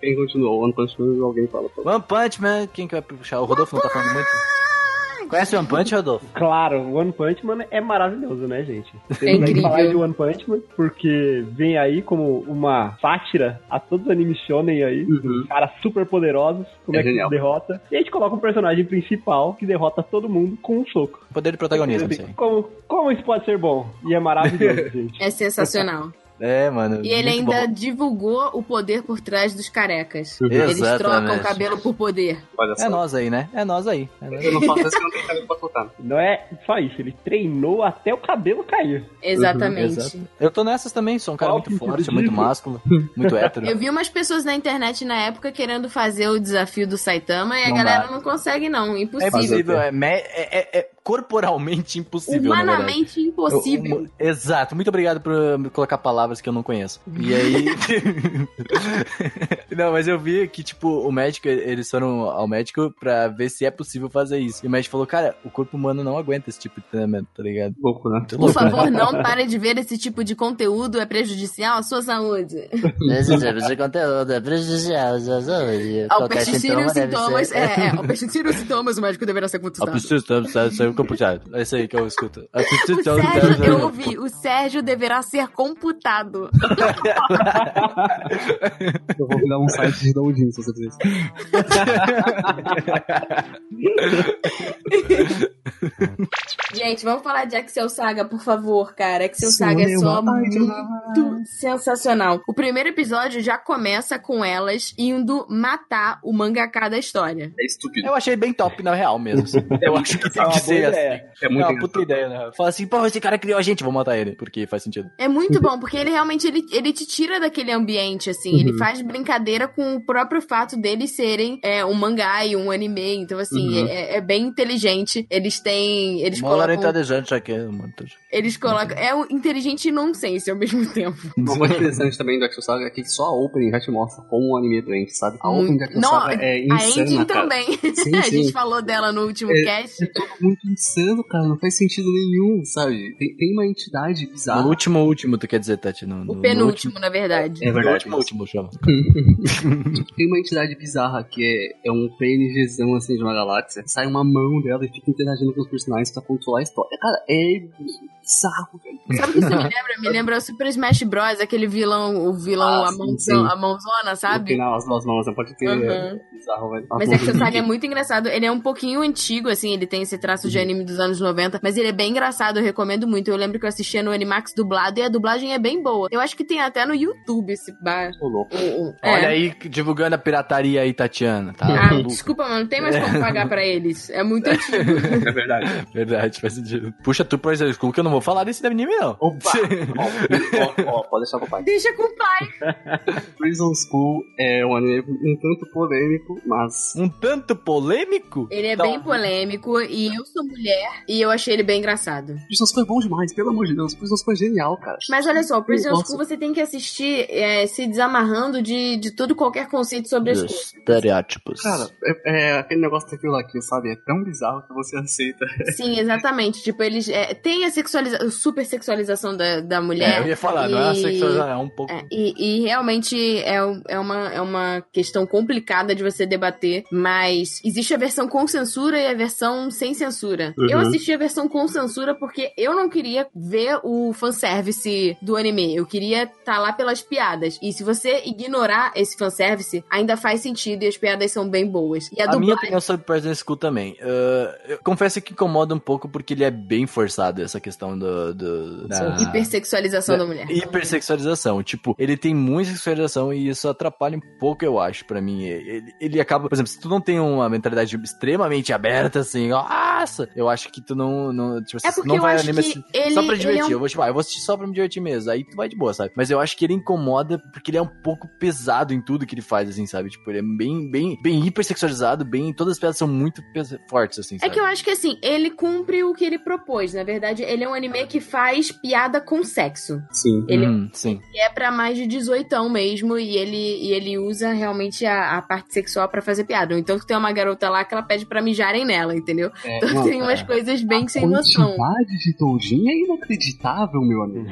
Quem continuou? One Punch Man, alguém fala. One Punch Man, quem que vai puxar? O Rodolfo não tá falando muito? Conhece o One Punch, Rodolfo? Claro, One Punch Man é maravilhoso, né, gente? É Temos aí que incrível. falar de One Punch Man, porque vem aí como uma sátira a todos os animes shonen aí, Uhum. caras super poderosos, como É é, que genial. derrota. E a gente coloca um personagem principal que derrota todo mundo com um soco. Poder de protagonismo. Como, como isso pode ser bom? E é maravilhoso, gente. É sensacional. É, mano. E ele ainda bom. divulgou o poder por trás dos carecas. Uhum. Eles trocam Exatamente. cabelo por poder. É nós aí, né? É nós aí. É nós. Eu não faço isso que não tenho cabelo pra. Não é só isso, ele treinou até o cabelo cair. Exatamente. Exato. Eu tô nessas também, sou um cara Qual muito forte, muito másculo, muito hétero. Eu vi umas pessoas na internet na época querendo fazer o desafio do Saitama e a Não galera dá. não consegue, não. É Impossível. é, me- é- é- é corporalmente impossível. Humanamente impossível. Eu- eu- Exato, muito obrigado por me colocar palavras que eu não conheço. E aí. não, mas eu vi que, tipo, o médico, eles foram ao médico pra ver se é possível fazer isso. E o médico falou, cara, o corpo humano não aguenta esse tipo de treinamento, tá ligado? Louco, né? Muito Por louco, né? favor, não pare de ver esse tipo de conteúdo, é prejudicial à sua saúde. Esse tipo de conteúdo é prejudicial à sua saúde. Ao persistir os sintomas, é, é, ao persistir os sintomas, o médico deverá ser consultado. pessoa está saiu computado. É isso aí que eu escuto. O Sérgio, eu ouvi, o Sérgio deverá ser computado. Eu vou virar um site de downloading se você fizer isso. Gente, vamos falar de Axel Saga, por favor, cara. Axel Sim, Saga é só muito sensacional. O primeiro episódio já começa com elas indo matar o mangaká da história. É estúpido. Eu achei bem top, na real mesmo. assim. Eu acho que tem É que ser. Ideia. É É muito uma puta ideia, né? Fala assim, pô, esse cara criou a gente, vou matar ele. Porque faz sentido. É muito bom, porque ele realmente ele, ele te tira daquele ambiente, assim. Ele faz brincadeira com o próprio fato deles serem é, um mangá e um anime. Então, assim, Uhum. é, é bem inteligente. Eles têm. Eles Uma hora colocam. inteligente aqui, muito. Eles colocam. É inteligente e nonsense ao mesmo tempo. Uma coisa interessante também do Action Saga é que só a opening já te mostra como um anime é doente, sabe? A opening do Action Não, Saga é A insana, Ending cara. também. Sim, a sim. gente falou dela no último É. cast. É tudo muito insano, cara. Não faz sentido nenhum, sabe? Tem, tem uma entidade No bizarra. último, último, tu quer dizer, Tati? No, no- O no penúltimo, na verdade. É último- verdade. No último, último, chama. Tem uma entidade bizarra que é, é um PNGzão assim de uma galáxia. Sai uma mão dela e fica interagindo com os personagens pra controlar a história. Cara, é bizarro, velho. Sabe o que isso me lembra? Me lembra o Super Smash Bros, aquele vilão, o vilão, Ah, a, sim, mãozão- sim. a mãozona, No sabe? final, as duas mãos, não pode ter. Uhum. É bizarro, velho. Mas é que o Saga é bom. muito engraçado. Ele é um pouquinho antigo, assim, ele tem esse traço Uhum. de anime dos anos 90, mas ele é bem engraçado, eu recomendo muito. Eu lembro que eu assistia no Animax dublado e a dublagem é bem boa. Eu acho que tem até no YouTube esse bar. Ô, louco. o- o- é. Olha aí, divulgando a pirataria aí, Tatiana, tá? Ah, desculpa, mano, não tem mais como pagar pra eles. É muito antigo. É verdade. Verdade, faz sentido. Puxa tu Poison School que eu não vou falar desse anime, não. Opa! ó, ó, ó, pode deixar pro pai. Deixa com o pai. Prison School é um anime um tanto polêmico, mas. Um tanto polêmico? Ele é Então- bem polêmico e eu sou mulher e eu achei ele bem engraçado. Prison School é bom demais, pelo amor de Deus. Prison School é genial, cara. Mas olha só, o Prison Nossa. School você tem que assistir é, se desamarrando de, de todo qualquer conceito sobre as coisas. Estereótipos. Cara, é, é aquele negócio daquilo aqui, sabe? É tão bizarro que você aceita. Sim, exatamente. Tipo, eles é, têm a sexualização, super sexualização da, da mulher. É, eu ia falar, não é e- sexualização, é um pouco. É, e, e realmente é, é, uma, é uma questão complicada de você debater, mas existe a versão com censura e a versão sem censura. Uhum. Eu assisti a versão com censura porque eu não queria ver o fanservice do anime. Eu queria estar lá pelas piadas. E se você ignorar esse fanservice, ainda faz sentido e as piadas são bem boas. E a, A minha dublagem. opinião sobre Prison School também. Ah, eu confesso que incomoda um pouco porque ele é bem forçado, essa questão do. do da... Hipersexualização da mulher. Hipersexualização. Tipo, ele tem muita sexualização e isso atrapalha um pouco, eu acho, pra mim. Ele, ele acaba, por exemplo, se tu não tem uma mentalidade extremamente aberta, assim, nossa, eu acho que tu não. não tipo, É porque não eu vai acho anime que assim, ele- só pra ele divertir. é um- Eu vou, tipo, ah, eu vou assistir só pra me divertir mesmo. Aí tu vai de boa, sabe? Mas eu acho que ele incomoda porque ele é um pouco pesado em tudo que ele faz, assim, sabe? Tipo, ele é bem, bem, bem hipersexualizado, bem. Todas as piadas são muito fortes, assim, É sabe? que eu acho que assim, ele cumpre o que ele propôs. Na verdade, ele é um anime que faz piada com sexo. Sim. Ele Hum, sim. é pra mais de 18 mesmo e ele, e ele usa realmente a, a parte sexual pra fazer piada. Ou Então que tem uma garota lá que ela pede pra mijarem nela, entendeu? É, Então não, tem umas coisas bem sem noção. quantidade de doujin é inacreditável, meu amigo.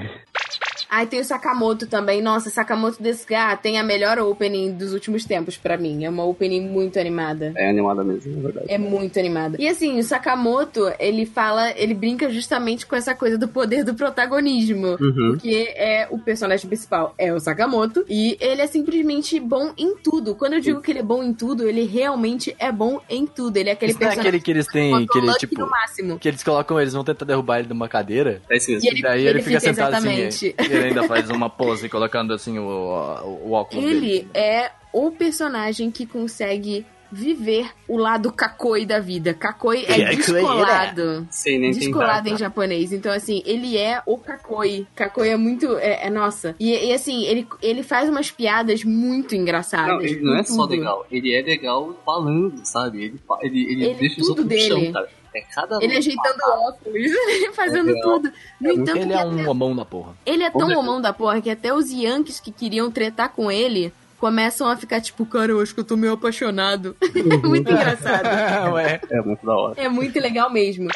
Aí tem o Sakamoto também. Nossa, Sakamoto desse cara tem a melhor opening dos últimos tempos pra mim. É uma opening muito animada. É animada mesmo, é verdade. É muito animada. E assim, o Sakamoto, ele fala, ele brinca justamente com essa coisa do poder do protagonismo. Uhum. Porque é o personagem principal é o Sakamoto e ele é simplesmente bom em tudo. Quando eu digo que ele é bom em tudo, ele realmente é bom em tudo. Ele é aquele Isso é personagem aquele que eles têm, que ele, tipo, no máximo. que eles colocam, eles vão tentar derrubar ele de uma cadeira. É isso mesmo. E ele, Daí ele ele fica fica sentado exatamente. assim. é, ele ainda faz uma pose colocando assim o, o, o óculos dele. Ele é o personagem que consegue viver o lado kakoi da vida. Kakoi é Kakoi, descolado. Sem nem Descolado em japonês. Então, assim, ele é o kakoi. Kakoi é muito. É, é nossa. E, e, assim, ele, ele faz umas piadas muito engraçadas. Não, ele não é com só tudo. legal, ele é legal falando, sabe? Ele, ele, ele, Ele- deixa os tudo outros no chão, dele. cara. É cada Ele ajeitando óculos, fazendo É tudo. No É entanto, Ele é até- um homão da porra. ele é tão Olha- homão da porra que até os Yankees que queriam tretar com ele começam a ficar tipo, cara, eu acho que eu tô meio apaixonado. é muito engraçado. É muito da hora. É muito legal mesmo.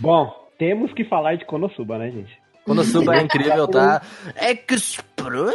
Bom, temos que falar de Konosuba, né, gente? Konosuba é incrível, tá? Explosion!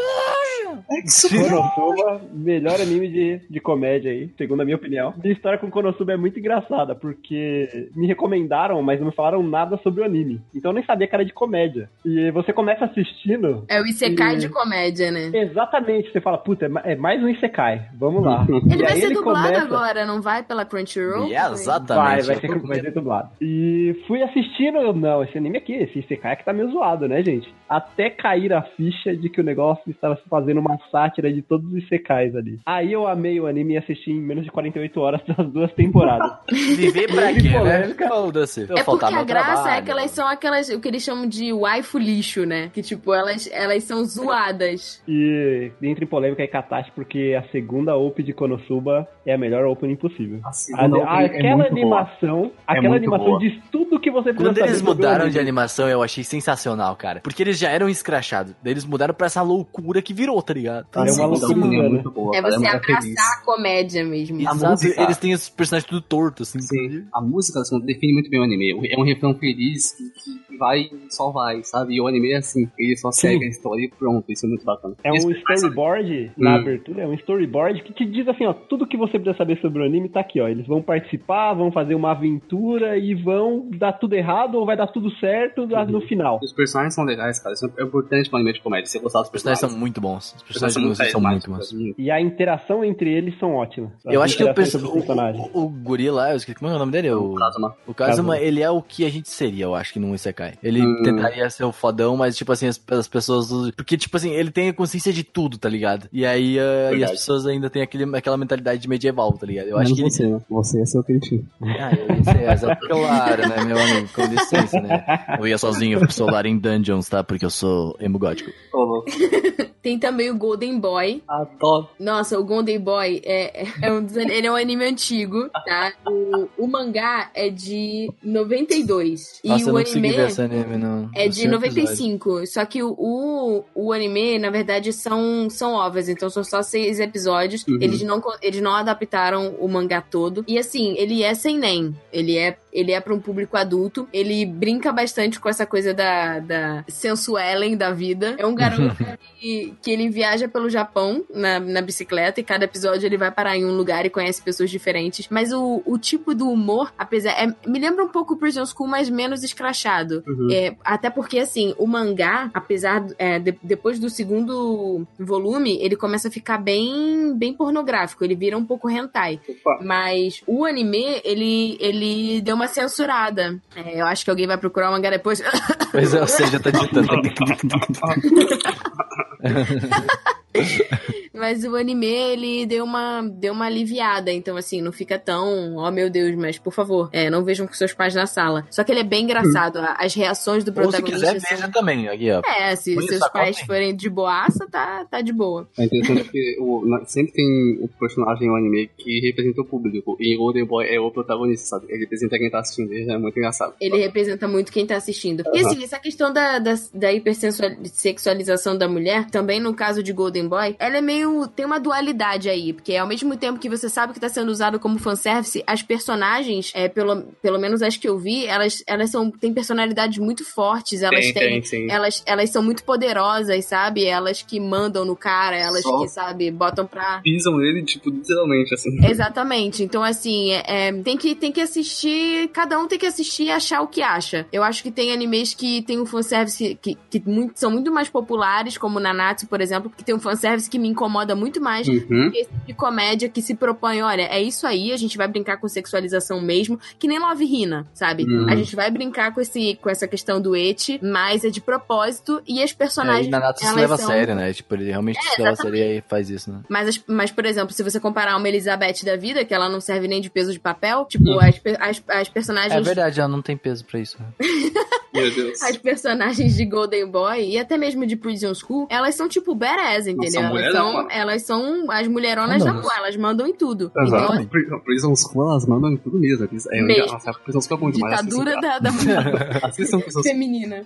Konosuba, melhor anime de, de comédia aí, segundo a minha opinião. Minha história com Konosuba é muito engraçada, porque me recomendaram, mas não me falaram nada sobre o anime. Então eu nem sabia que era de comédia. E você começa assistindo. É o Isekai E- de comédia, né? Exatamente, você fala, puta, é é mais um Isekai, vamos lá. Ele E vai ser dublado começa- agora, não vai pela Crunchyroll? Yeah, Vai, exatamente. vai ser, vai ser dublado. E fui assistindo, eu, não, esse anime aqui, esse Isekai que tá meio zoado, né, gente? Até cair a ficha de que o negócio estava se fazendo uma sátira de todos os Isekais ali. Aí eu amei o anime e assisti em menos de 48 horas das duas temporadas. Viver pra quê, né? polêmica. Foda-se. É porque a graça é que elas são aquelas, o que eles chamam de waifu lixo, né? Que tipo, elas, elas são zoadas. E entre em polêmica e catástrofe, porque a segunda OP de Konosuba é a melhor opening possível. A A- é aquela muito boa. animação, aquela muito animação boa. diz tudo que você precisa Quando saber eles mudaram anime. de animação, eu achei sensacional, cara. Porque eles já eram escrachados. Daí eles mudaram pra essa loucura que virou, tá ligado? É uma loucura, é né? muito boa. É cara, você abraçar feliz. a comédia mesmo. A Exato, música- eles têm os personagens tudo tortos, assim. Sim, a música assim, define muito bem o anime. É um refrão feliz que, vai e só vai, sabe? E o anime é assim, ele só segue a história e pronto, isso é muito bacana. É um Isso- storyboard na Hum. abertura, é um storyboard que te diz assim, ó, tudo que você precisa saber sobre o anime tá aqui, ó. Eles vão participar, vão fazer uma aventura e vão dar tudo errado ou vai dar tudo certo lá no final. Os personagens são legais, cara. Isso é importante pra um anime de comédia. Você gostar dos Os personagens personagens. são muito bons. Os Os personagens música são muito bons. E a interação entre eles são ótimas. Eu As acho que personagens. o, o, o guri lá, eu esqueci como é o nome dele? O O, Kazuma. o Kazuma, Kazuma. ele é o que a gente seria, eu acho, que num Isekai. Ele Hum. tentaria ser o fodão, mas, tipo assim, as, as pessoas... Porque, tipo assim, ele tem a consciência de tudo, tá ligado? E aí, ah, e as pessoas ainda têm aquele, aquela mentalidade de medieval, tá ligado? Eu acho que ele... você, né? Você é seu crítico. Ah, eu ia ser essa. Claro, né, meu amigo? Com licença, né? Eu ia sozinho pro solar em dungeons, tá? Porque eu sou emo gótico. Tem também o Golden Boy. Adoro. Nossa, o Golden Boy é, é- é um, dos- ele é um anime antigo, tá? O, o mangá é de 92. E Nossa, eu o anime ver esse anime, não. é Eu de sei o episódio. 95. Só que o, o, o anime, na verdade, são, são ovas. Então são só seis episódios. Uhum. Eles, não, eles não adaptaram o mangá todo. E assim, ele é sem nem. Ele é, ele é para um público adulto. Ele brinca bastante com essa coisa da, da sensuelen da vida. É um garoto que, que ele viaja pelo Japão na, na bicicleta. E cada episódio ele vai parar em um lugar e conhece pessoas diferentes. Mas o, o tipo do humor, apesar. é- me lembra um pouco o Prison School, mas menos escrachado. Uhum. É, até porque, assim, o mangá, apesar. é, de- depois do segundo volume, ele começa a ficar bem, bem pornográfico. Ele vira um pouco hentai. Opa. Mas o anime, ele, ele deu uma censurada. É, eu acho que alguém vai procurar o mangá depois. Pois é, você já tá digitando. Mas o anime, ele deu uma, deu uma aliviada. Então, assim, não fica tão, oh meu Deus, mas por favor, é, não vejam com seus pais na sala. Só que ele é bem engraçado. a- As reações do Ou se protagonista. quiser, veja também. Aqui, ó. É, se Põe seus pais forem de boaça, tá, tá de boa. É interessante que o, na- sempre tem o personagem no anime que representa o público. E o Golden Boy é o protagonista, sabe? Ele representa quem tá assistindo. Ele é muito engraçado. Ele representa muito quem tá assistindo. E assim, essa questão da, da, da hipersexualização da mulher, também no caso de Golden Boy, ela é meio. Tem uma dualidade aí. Porque ao mesmo tempo que você sabe que tá sendo usado como fanservice, as personagens, é, pelo, pelo menos as que eu vi, elas, elas são, têm personalidades muito fortes. Elas Tem, têm. tem, sim. Elas, elas são muito poderosas, sabe? Elas que mandam no cara, elas Só- que, sabe, botam pra. Pisam nele, tipo, literalmente, assim. Exatamente. Então, assim, é, é, tem, que, tem que assistir. Cada um tem que assistir e achar o que acha. Eu acho que tem animes que tem um fanservice que, que muito- são muito mais populares, como Nanatsu, por exemplo, que tem um fanservice que me incomoda incomoda muito mais Uhum. esse tipo de comédia que se propõe, olha, é isso aí, a gente vai brincar com sexualização mesmo, que nem Love Hina, sabe? Uhum. A gente vai brincar com, esse, com essa questão do et, mas é de propósito e as É, personagens. e Nanato se elas leva a são- sério, né? Tipo, ele realmente se leva a sério e faz isso, né? Mas, as- mas, por exemplo, se você comparar uma Elizabeth da vida, que ela não serve nem de peso de papel, tipo, Uhum. as, as, as personagens. É verdade, ela não tem peso pra isso. né? Meu Deus. As personagens de Golden Boy e até mesmo de Prison School, elas são tipo badass, entendeu? são Elas mulherão, são, mano. elas são as mulheronas da Mandanas. rua, elas mandam em tudo. Exato. Então, Pri- Prison School, elas mandam em tudo mesmo. É, Mesmo. Nossa, Prison School é bom demais. ditadura da, da mulher Assistam feminina.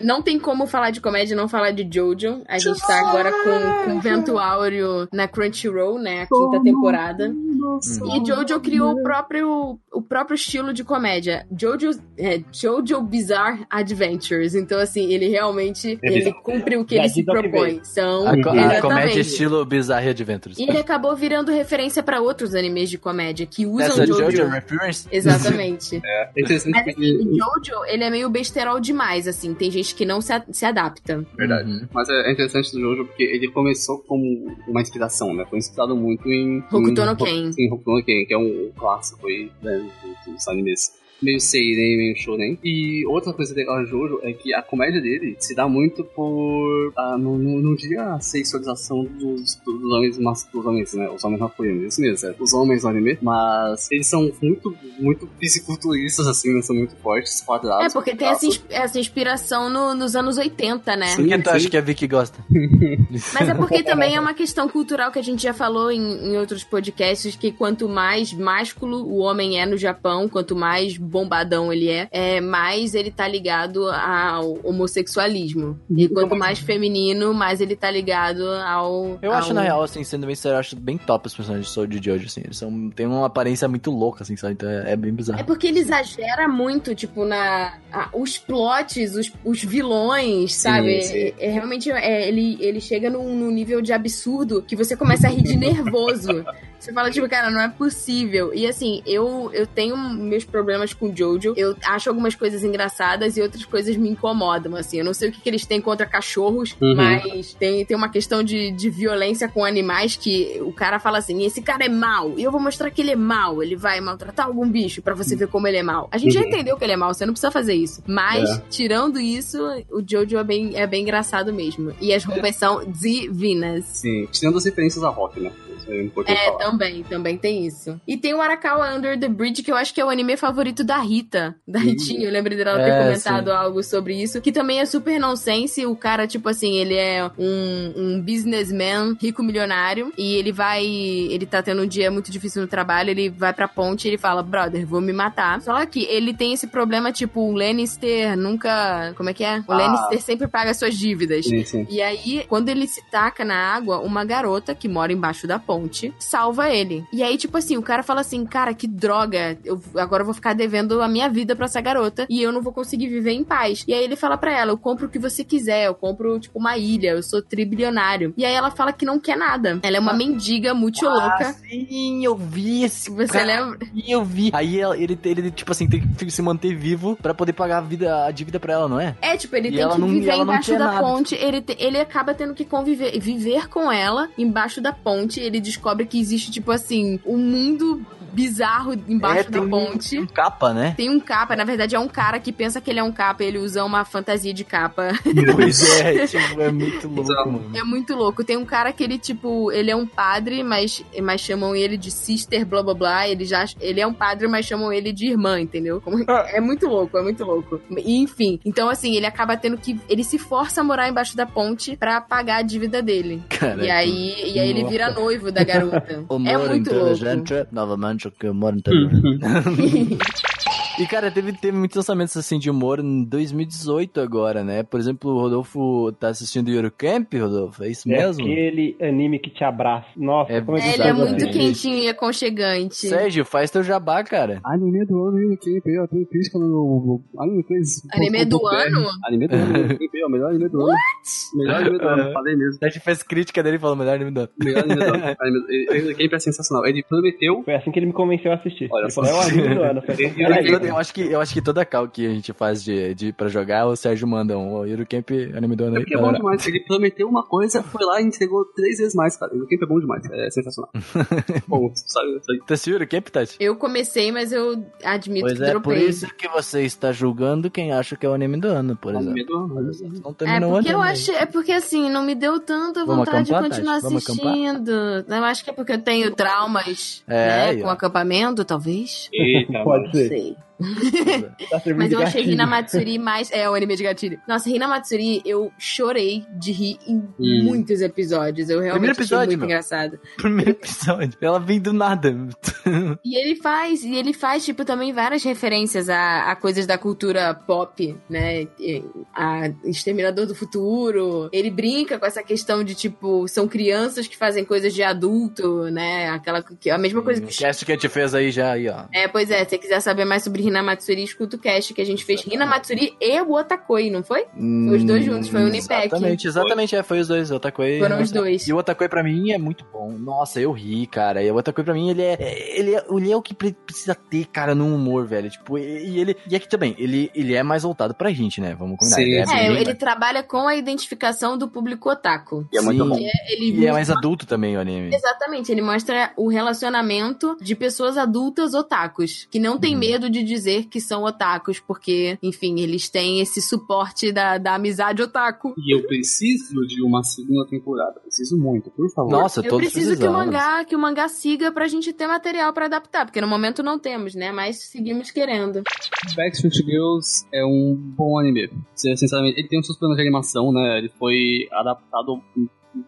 Não tem como falar de comédia e não falar de Jojo. A gente tá agora com, com Vento Áureo na Crunchyroll, né? A quinta temporada. E Jojo criou o próprio, o próprio estilo de comédia. Jojo, é, Jojo Bizarre Adventures. Então, assim, ele realmente É ele bizarro. cumpre o que ele se propõe. São, A, co- a comédia estilo Bizarre Adventures. E ele acabou virando referência pra outros animes de comédia que usam Essa Jojo. Jojo Reference? Exatamente. É interessante Mas porque... assim, o Jojo, ele é meio besterol demais, assim. Tem gente que não se, a- se adapta. Verdade. Uhum. Mas é interessante do Jojo porque ele começou como uma inspiração, né? Foi inspirado muito em... Hokuto em- no Ken. Sim, Hokuto no Ken, que é um clássico aí, né? Dos animes. Meio seinen, meio shonen. E outra coisa legal do Jojo é que a comédia dele se dá muito por... Ah, não, não, não diria a sexualização dos, dos homens, mas dos homens, né? Os homens masculinos, isso mesmo, é. Os homens no anime. Mas eles são muito, muito fisiculturistas, assim, né? São muito fortes, quadrados. É, porque tem essa, essa inspiração no- nos anos 80, né? Por que tu sim. acha que a Vicky gosta? Mas é porque também é uma questão cultural que a gente já falou em, em outros podcasts, que quanto mais másculo o homem é no Japão, quanto mais bombadão ele é, é mais ele tá ligado ao homossexualismo. E quanto mais feminino, mais ele tá ligado ao... Eu acho, ao- na real, assim, sendo bem sério, eu acho bem top os personagens de Soul de Jojo, assim. Eles são, têm uma aparência muito louca, assim, sabe? Então é, é bem É bizarro. porque ele exagera muito, tipo, na. a- os plots, os, os vilões, sabe? sim. É, é realmente. é, ele, ele chega num, num nível de absurdo que você começa a rir de nervoso. Você fala, tipo, cara, não é possível. E assim, eu, eu tenho meus problemas com Jojo. Eu acho algumas coisas engraçadas e outras coisas me incomodam, assim. Eu não sei o que, que eles têm contra cachorros, Uhum. mas tem, tem uma questão de, de violência com animais que o cara fala assim: esse cara é mau, e eu vou mostrar que ele é mau. Ele vai maltratar algum bicho pra você ver como ele é mau. A gente já Uhum. entendeu que ele é mau, você não precisa fazer isso. Mas, É. tirando isso, o Jojo é bem, é bem engraçado mesmo. E as roupas são divinas. Sim, tirando as referências a rock, né? É É, falar. também, também tem isso. E tem o Arakawa Under the Bridge, que eu acho que é o anime favorito da Rita. Da Ritinha, eu lembro dela ter É, comentado algo sobre isso. Que também é super nonsense. O cara, tipo assim, ele é um, um businessman rico milionário. E ele vai. Ele tá tendo um dia muito difícil no trabalho. Ele vai pra ponte e ele fala: Brother, vou me matar. Só que ele tem esse problema, tipo, o Lannister nunca. Como é que é? O Ah. Lannister sempre paga suas dívidas. Sim, sim. E aí, quando ele se taca na água, uma garota que mora embaixo da ponte salva ele. E aí, tipo assim, o cara fala assim: Cara, que droga, eu agora eu vou ficar devendo a minha vida pra essa garota e eu não vou conseguir viver em paz. E aí ele fala pra ela: Eu compro o que você quiser, eu compro, tipo, uma ilha, eu sou tribilionário. E aí ela fala que não quer nada. Ela é uma mendiga muito louca. sim, eu vi esse Você cara. lembra? Sim, eu vi. Aí ela- ele, ele, tipo assim, tem que se manter vivo pra poder pagar a, vida, a dívida pra ela, não é? É, tipo, ele E tem que não- viver embaixo da nada. ponte. Ele, te- ele acaba tendo que conviver, viver com ela embaixo da ponte. Ele descobre que existe, tipo assim, um mundo bizarro embaixo É, tem da ponte. Um capa, né? Tem um capa, na verdade é um cara que pensa que ele é um capa e ele usa uma fantasia de capa. pois é, tipo, é muito louco, mano. É muito louco. Tem um cara que ele, tipo, ele é um padre, mas, mas chamam ele de sister, blá blá blá. Ele já ele é um padre, mas chamam ele de irmã, entendeu? Como- É muito louco, é muito louco. E, enfim, então assim, ele acaba tendo que. Ele se força a morar embaixo da ponte pra pagar a dívida dele. Cara, E aí, e aí ele vira noivo da garota. É humor muito louco. inteligente, novamente, o que o humor inteligente. E, cara, teve, teve muitos lançamentos, assim, de humor em 2018 agora, né? Por exemplo, o Rodolfo tá assistindo Eurocamp, Rodolfo? É isso É mesmo? aquele anime que te abraça. Nossa, É- como é que Ele é muito quentinho e aconchegante. Sérgio, faz teu jabá, cara. Anime do ano, hein? Quem veio, tem crítica no, Anime 3. Anime do ano? Anime do ano. O melhor anime do ano. Melhor anime do ano, falei mesmo. Sérgio fez crítica dele e falou, melhor anime do ano. Melhor anime do ano. Anime- ele- ele- Camp é sensacional. Ele prometeu. Foi assim que ele me convenceu a assistir. Olha só. falou, é o anime do ano. Eu falei, Ele- "Caralho, ele- eu Mano, eu acho que, eu acho que toda cal que a gente faz de, de, pra jogar, o Sérgio manda um o Eurocamp anime do ano É porque é bom demais. Ele prometeu uma coisa, foi lá e entregou três vezes mais, cara. O Camp é bom demais. É sensacional. bom, sabe? assistiu o Eurocamp, Tati? Eu comecei, mas eu admito Pois que é, por dropei. isso que você está julgando quem acha que é o anime do ano, por exemplo. Anime do ano. Não É terminou o porque eu é porque assim, não me deu tanta vontade acampar, de continuar Tati? Assistindo. Eu acho que é porque eu tenho traumas, É, né, com acampamento, talvez. Eita, Pode Não ser. sei. Tá servindo Mas eu achei gatilho. Hina Matsuri mais. É, o anime de gatilho. Nossa, Hina Matsuri, eu chorei de rir em Hum. muitos episódios. Eu realmente Primeiro episódio, achei muito meu. engraçado. Primeiro episódio. Ela vem do nada. E ele faz, e ele faz, tipo, também várias referências a, a coisas da cultura pop, né? A Exterminador do Futuro. Ele brinca com essa questão de, tipo, são crianças que fazem coisas de adulto, né? Aquela que a mesma coisa que O que a gente fez aí já, aí, ó. É, pois é, se você quiser saber mais sobre Hina Matsuri, escuta o cast que a gente fez Hina Matsuri e o Otakoi, não foi? Foi os dois juntos, foi o Unipec. Exatamente, exatamente, é, foi os dois, o Otakoi. Foram e os dois. E o Otakoi pra mim é muito bom. Nossa, eu ri, cara. E o Otakoi pra mim, ele é, ele é, ele é o que pre- precisa ter, cara, no humor, velho. Tipo, e, ele, e aqui também, ele, ele é mais voltado pra gente, né? Vamos combinar. Sim, ele é. É, bem- ele trabalha com a identificação do público otaku. E é muito Sim. bom. Ele E é mais adulto também o anime. Exatamente, ele mostra o relacionamento de pessoas adultas otakus, que não tem Uhum. medo de dizer que são otakus, porque, enfim, eles têm esse suporte da, da amizade otaku. E eu preciso de uma segunda temporada. Preciso muito, por favor. Nossa, Eu todos preciso que o mangá, que o mangá siga pra gente ter material pra adaptar, porque no momento não temos, né? Mas seguimos querendo. Backstreet Girls é um bom anime. Sinceramente, ele tem os seus planos de animação, né? Ele foi adaptado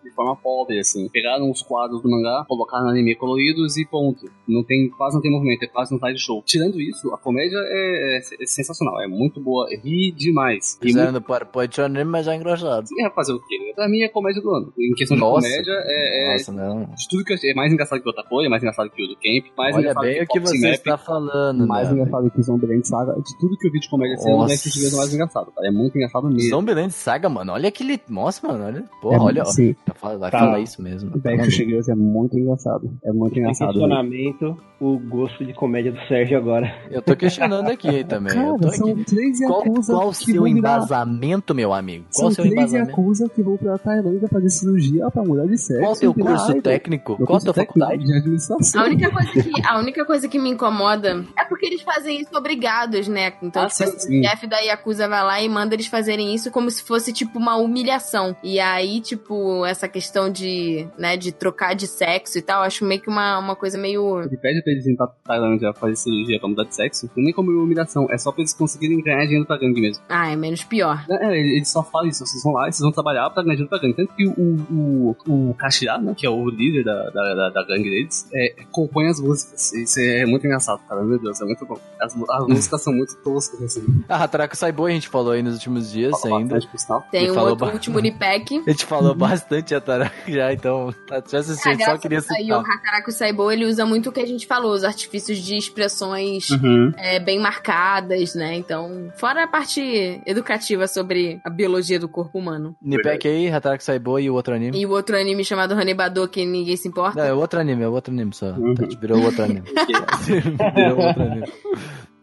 de forma pobre, assim. Pegaram os quadros do mangá, colocaram no anime coloridos e ponto. Não tem, quase não tem movimento, é quase um slide show. Tirando isso, a comédia é, é- é sensacional, é muito boa, ri demais. Fizeram no PowerPoint anime, mas é engraçado. muito, é fazer o quê? Pra mim é comédia do ano. Em questão Nossa. de comédia, é, é Nossa, não. de tudo que eu é mais engraçado que o Otakoi, é mais engraçado que o do Camp, mais Olha engraçado bem o que você Map, está falando, mais né? engraçado que o Zombieland Saga. De tudo que eu vi de comédia esse é o mais engraçado, cara. É muito engraçado mesmo. Zombieland Saga, mano. Olha aquele. Nossa, mano. Olha. Porra, É, olha. sim. Vai falar- Vai Tá. falar isso mesmo. O Backstreet Girls é muito engraçado. É muito engraçado. né? questionamento o gosto de comédia do Sérgio agora. Eu tô questionando aqui também. eu tô Cara, aqui. são três Qual, Yakuza qual o seu vão virar... embasamento, meu amigo? Qual São o seu três embasamento? Yakuza que vão pra Tailândia fazer cirurgia pra mudar de sexo. Qual o seu virar curso técnico? Meu Qual a tua faculdade? de administração. A única, coisa que, a única coisa que me incomoda é porque eles fazem isso obrigados, né? Então, Ah, tipo, sim. o chefe da Yakuza vai lá e manda eles fazerem isso como se fosse, tipo, uma humilhação. E aí, tipo, essa questão de, né, de trocar de sexo e tal, acho meio que uma, uma coisa meio. Ele pede pra eles irem pra Tailândia fazer cirurgia pra mudar de sexo. Não é nem como humilhação, é só pra eles conseguirem ganhar dinheiro pra gangue mesmo. Ah, é menos pior. É, ele ele só fala isso, vocês vão lá e vocês vão trabalhar pra ganhar dinheiro pra gangue. Tanto que o, o, o Kashira, né, que é o líder da, da, da, da gangue deles, é, compõe as músicas. Isso é muito engraçado, cara. Meu Deus, é muito bom. As, as músicas são muito toscas, assim. Ah, Hataraku Saibou a gente falou aí nos últimos dias Fala ainda. bastante, por sinal. Tem um falou outro último Unipec. A gente falou bastante Hataraku já, então. tá, Já assisti, A só queria do Sayo citar. Hakaraku Saibou, ele usa muito o que a gente falou, os artifícios de expressões Uhum. é, bem marcadas, né? Então, fora a parte educativa sobre a biologia do corpo humano. Nipek aí, Hataraku Saibou e o outro anime. E o outro anime chamado Hanebado, que ninguém se importa. Não, é outro anime, é outro anime só. Uhum. Tá, Virou outro anime. Virou outro anime.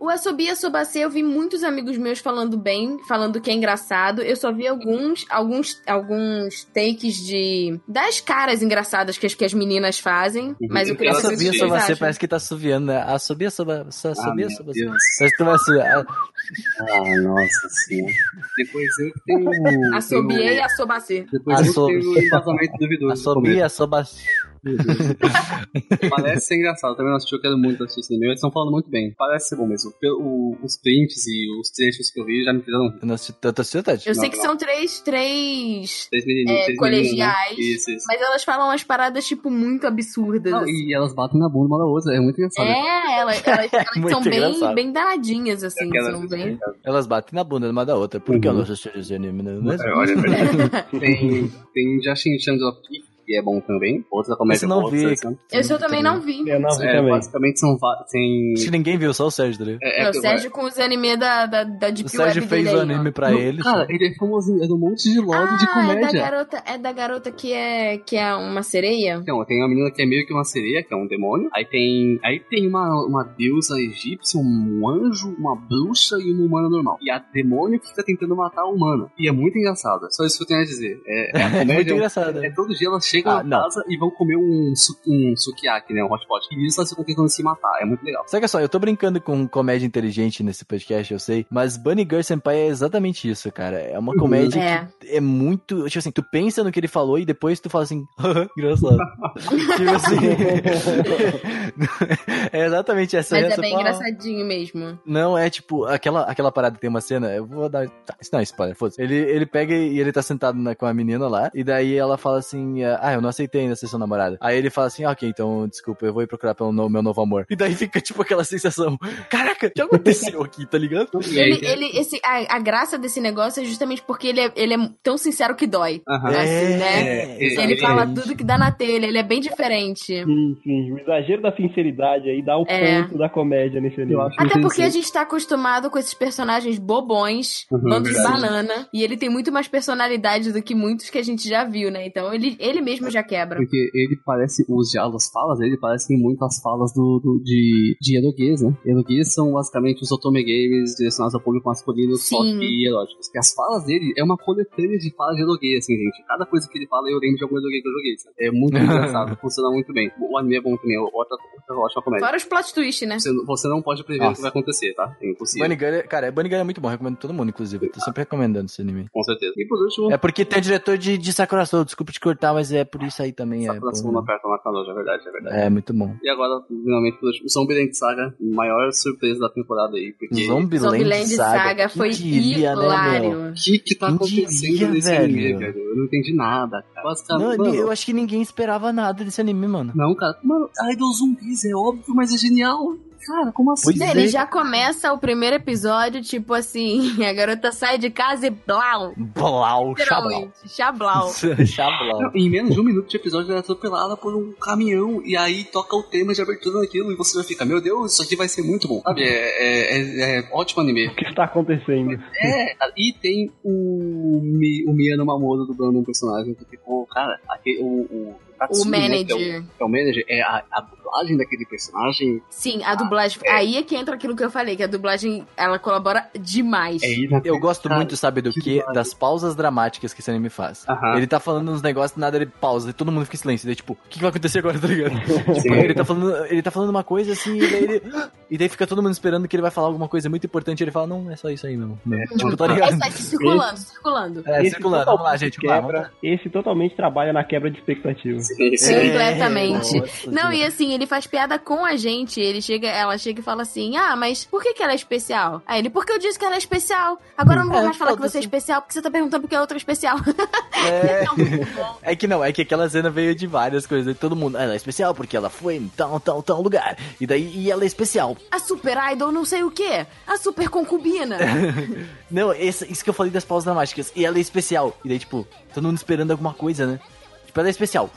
O Asobi Asobase, eu vi muitos amigos meus falando bem, falando que é engraçado. Eu só vi alguns, alguns, alguns takes de das caras engraçadas que as, que as meninas fazem. Mas eu queria saber o que vocês acham. parece que tá assoviando, né? Meu só você. Deus. Parece que tu vai assobiar. Ah, nossa senhora. Depois eu tenho. Assobiei e Asobase. Depois eu Assobi- tenho um embasamento duvidoso. Assobia, assoba. Parece ser engraçado, também não assisti, eu quero muito assistir esse anime. Eles estão falando muito bem. Parece ser bom mesmo. Pelo- o- os prints e os trechos que eu vi já me fizeram. Eu não assisti tanto Tati? Eu sei que são três, três. Três menininhos, É, três colegiais. né? Isso, isso. Mas elas falam umas paradas, tipo, muito absurdas. Não, assim. e elas batem na bunda uma da outra, é muito engraçado. É, elas, elas, elas Muito são bem, bem danadinhas, assim. Aquelas- São bem... Elas batem na bunda uma da outra. Por que eu Uhum. não assisti esse anime? Não é mesmo? É, olha, tem, tem Jashin Chandra que é bom também. Outra comédia boa, vi. Esse eu também não vi. Eu não vi É, também. basicamente são va- tem Acho que ninguém viu, só o Sérgio, tá ligado? é, É, o Sérgio com os anime da, da, da Deep O Sérgio Web fez dele o anime pra Não, ele. Cara, ele é famosinho, é um monte de lore ah, de é da comédia. garota, é da garota que é, que é uma sereia? Então, tem uma menina que é meio que uma sereia, que é um demônio. Aí tem. Aí tem uma, uma deusa egípcia, um anjo, uma bruxa e uma humana normal. E a demônio fica tentando matar a humana. E é muito engraçado. É só isso que eu tenho a dizer. É, é a É muito comédia. engraçado. É todo dia elas chegam Ah, na casa e vão comer um, su um sukiyaki, né? Um hot pot. E isso elas ficam tentando se matar. É muito legal. Saca só, eu tô brincando com comédia inteligente nesse podcast, eu sei, mas Bunny Girl Senpai é exatamente isso, cara. É uma comédia É. que é muito. Tipo assim, tu pensa no que ele falou e depois tu fala assim, engraçado. tipo assim. é exatamente essa Mas é bem fala- engraçadinho mesmo. Não, é tipo, aquela, aquela parada tem uma cena, eu vou dar. Tá, isso não é spoiler, foda-se. Ele, ele pega e ele tá sentado na- com a menina lá, e daí ela fala assim: Ah, eu não aceitei ainda ser sua namorada. Aí ele fala assim: ah, Ok, então desculpa, eu vou ir procurar pelo no- meu novo amor. E daí fica tipo aquela sensação: Caraca, o que aconteceu aqui, tá ligado? E aí, Ele, ele, esse, a, a graça desse negócio é justamente porque ele é, ele é tão sincero que dói. Aham. Assim, né? É, Ele é, fala é. tudo que dá na telha, ele é bem diferente. Sim, sim. O exagero da sinceridade aí dá o É. ponto da comédia nesse anime. Acho Até porque a gente tá acostumado com esses personagens bobões, Uhum, bando de banana, e ele tem muito mais personalidade do que muitos que a gente já viu, né? Então ele, ele mesmo já quebra. Porque ele parece, os diálogos, as falas dele parecem muito as falas do, do- de, de eroguês, né? Eroguês são basicamente os otome games direcionados ao público masculino, só Sim. que eróticos. Que as falas dele é uma coletânea de falas de eroguês, assim, gente. Cada coisa que ele fala eu lembro de algum eroguês que eu joguei, sabe? É muito engraçado, funciona muito bem. O anime é bom também, outra, outra ótima comédia. Fora os plot twist, né? Você, você não pode prever o Nossa. que vai acontecer, tá? É impossível. Bunny Girl, é- cara, Bunny Girl é muito bom, recomendo todo mundo, inclusive. Eu tô sempre recomendando esse anime. Com certeza. E por último, É porque tem o diretor de, de Sakura Soul, desculpa te cortar, mas é por isso aí também. É. Suma aperta na canoja, é verdade, é verdade. é muito bom. E agora, finalmente, último, Zombieland Saga, maior surpresa da temporada aí, porque... Zombieland, Zombieland Saga, Saga foi diria, né, hilário. O que que tá acontecendo diria, nesse velho? anime, velho? Eu não entendi nada, cara. Basicamente, Não, mano, eu acho que ninguém esperava nada desse anime, mano. Não, cara. Mano, Idol Zumbis é óbvio, mas é genial. Cara, como assim? Pois é. Ele já começa o primeiro episódio, tipo assim, a garota sai de casa e blau. Blau, chablau. Chablau. Não, em menos de um minuto de episódio ela é atropelada por um caminhão e aí toca o tema de abertura daquilo e você já fica, meu Deus, isso aqui vai ser muito bom. Sabe, é, é, é- é ótimo anime. O que está acontecendo? É, e tem o, Mi, o Miyano Mamoru dublando um personagem que ficou, cara, aquele, o, o, O Tatsumi, né, que é manager. o, que é o manager, é a, a dublagem daquele personagem Sim, a dublagem. Aí é que entra aquilo que eu falei, que a dublagem ela colabora demais. é. Eu gosto muito, sabe do que. Das pausas dramáticas que esse anime faz. Aham. Ele tá falando uns negócios, nada ele pausa, e todo mundo fica em silêncio. Daí, tipo, o que, que vai acontecer agora, tá ligado? tipo, ele tá, falando, ele tá falando uma coisa assim, e daí ele. E daí fica todo mundo esperando que ele vai falar alguma coisa muito importante. E ele fala, não, é só isso aí mesmo. Não. Tipo, tá É ligado? sai circulando, circulando. É, Esse circulando. Vamos lá, gente. Quebra, vamos lá. Esse totalmente trabalha na quebra de expectativa. Sim, sim. É, Completamente. nossa, Não, demais. e assim, ele faz piada com a gente. Ele chega, ela chega e fala assim: Ah, mas por que, que ela é especial? Aí ele, porque eu disse que ela é especial. Agora eu não vou É, mais falar que você é foda-se. especial, porque você tá perguntando porque a outra é especial. É. É que não, é que aquela cena veio de várias coisas. E todo mundo, ela é especial porque ela foi em tal, tal, tal lugar. E daí, e ela é especial. A super idol não sei o quê. A super concubina. Não, esse- isso que eu falei das pausas dramáticas. E ela é especial. E daí, tipo, todo mundo esperando alguma coisa, né? Tipo, ela é especial.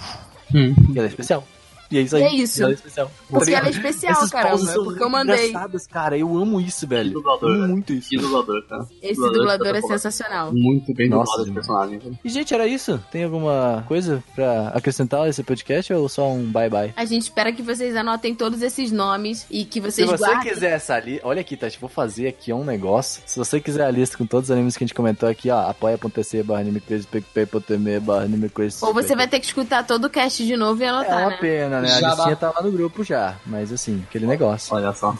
Hum. Ela é especial. E é isso aí. E é isso. Ela é especial. Porque ela é especial, Essas caramba. pausas são Porque eu mandei. cara. Eu amo isso, velho. dublador, amo né? muito isso. Que dublador, cara. Esse dublador é sensacional. Muito bem Nossa, dublado esse personagem. E, gente, era isso? Tem alguma coisa pra acrescentar nesse podcast ou só um bye-bye? A gente espera que vocês anotem todos esses nomes e que Se vocês você guardem. quiser essa lista, olha aqui, Tati, vou fazer aqui um negócio. Se você quiser a lista com todos os animes que a gente comentou aqui, ó, apoia.se barra animecrazy, picpay.me barra animecrazy. Ou você vai ter que escutar todo o cast de novo e É anotar, uma né? pena, né? A Já listinha dá. tá lá no grupo já, mas assim, aquele negócio. Olha só.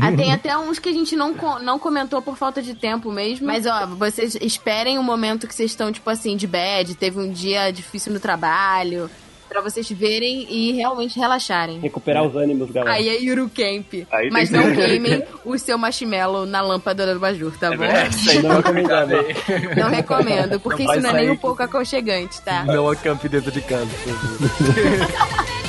Ah, tem até uns que a gente não, não comentou por falta de tempo mesmo. Mas, ó, vocês esperem o momento que vocês estão, tipo assim, de bad, teve um dia difícil no trabalho, pra vocês verem e realmente relaxarem. Recuperar os ânimos, galera. Aí é Yuru Camp. Aí Mas não queimem o seu marshmallow na lâmpada do Bajur, tá bom? Isso aí Não recomendado. Não recomendo, porque Não isso não é nem um pouco aconchegante, tá? Não acampe dentro de casa, por favor.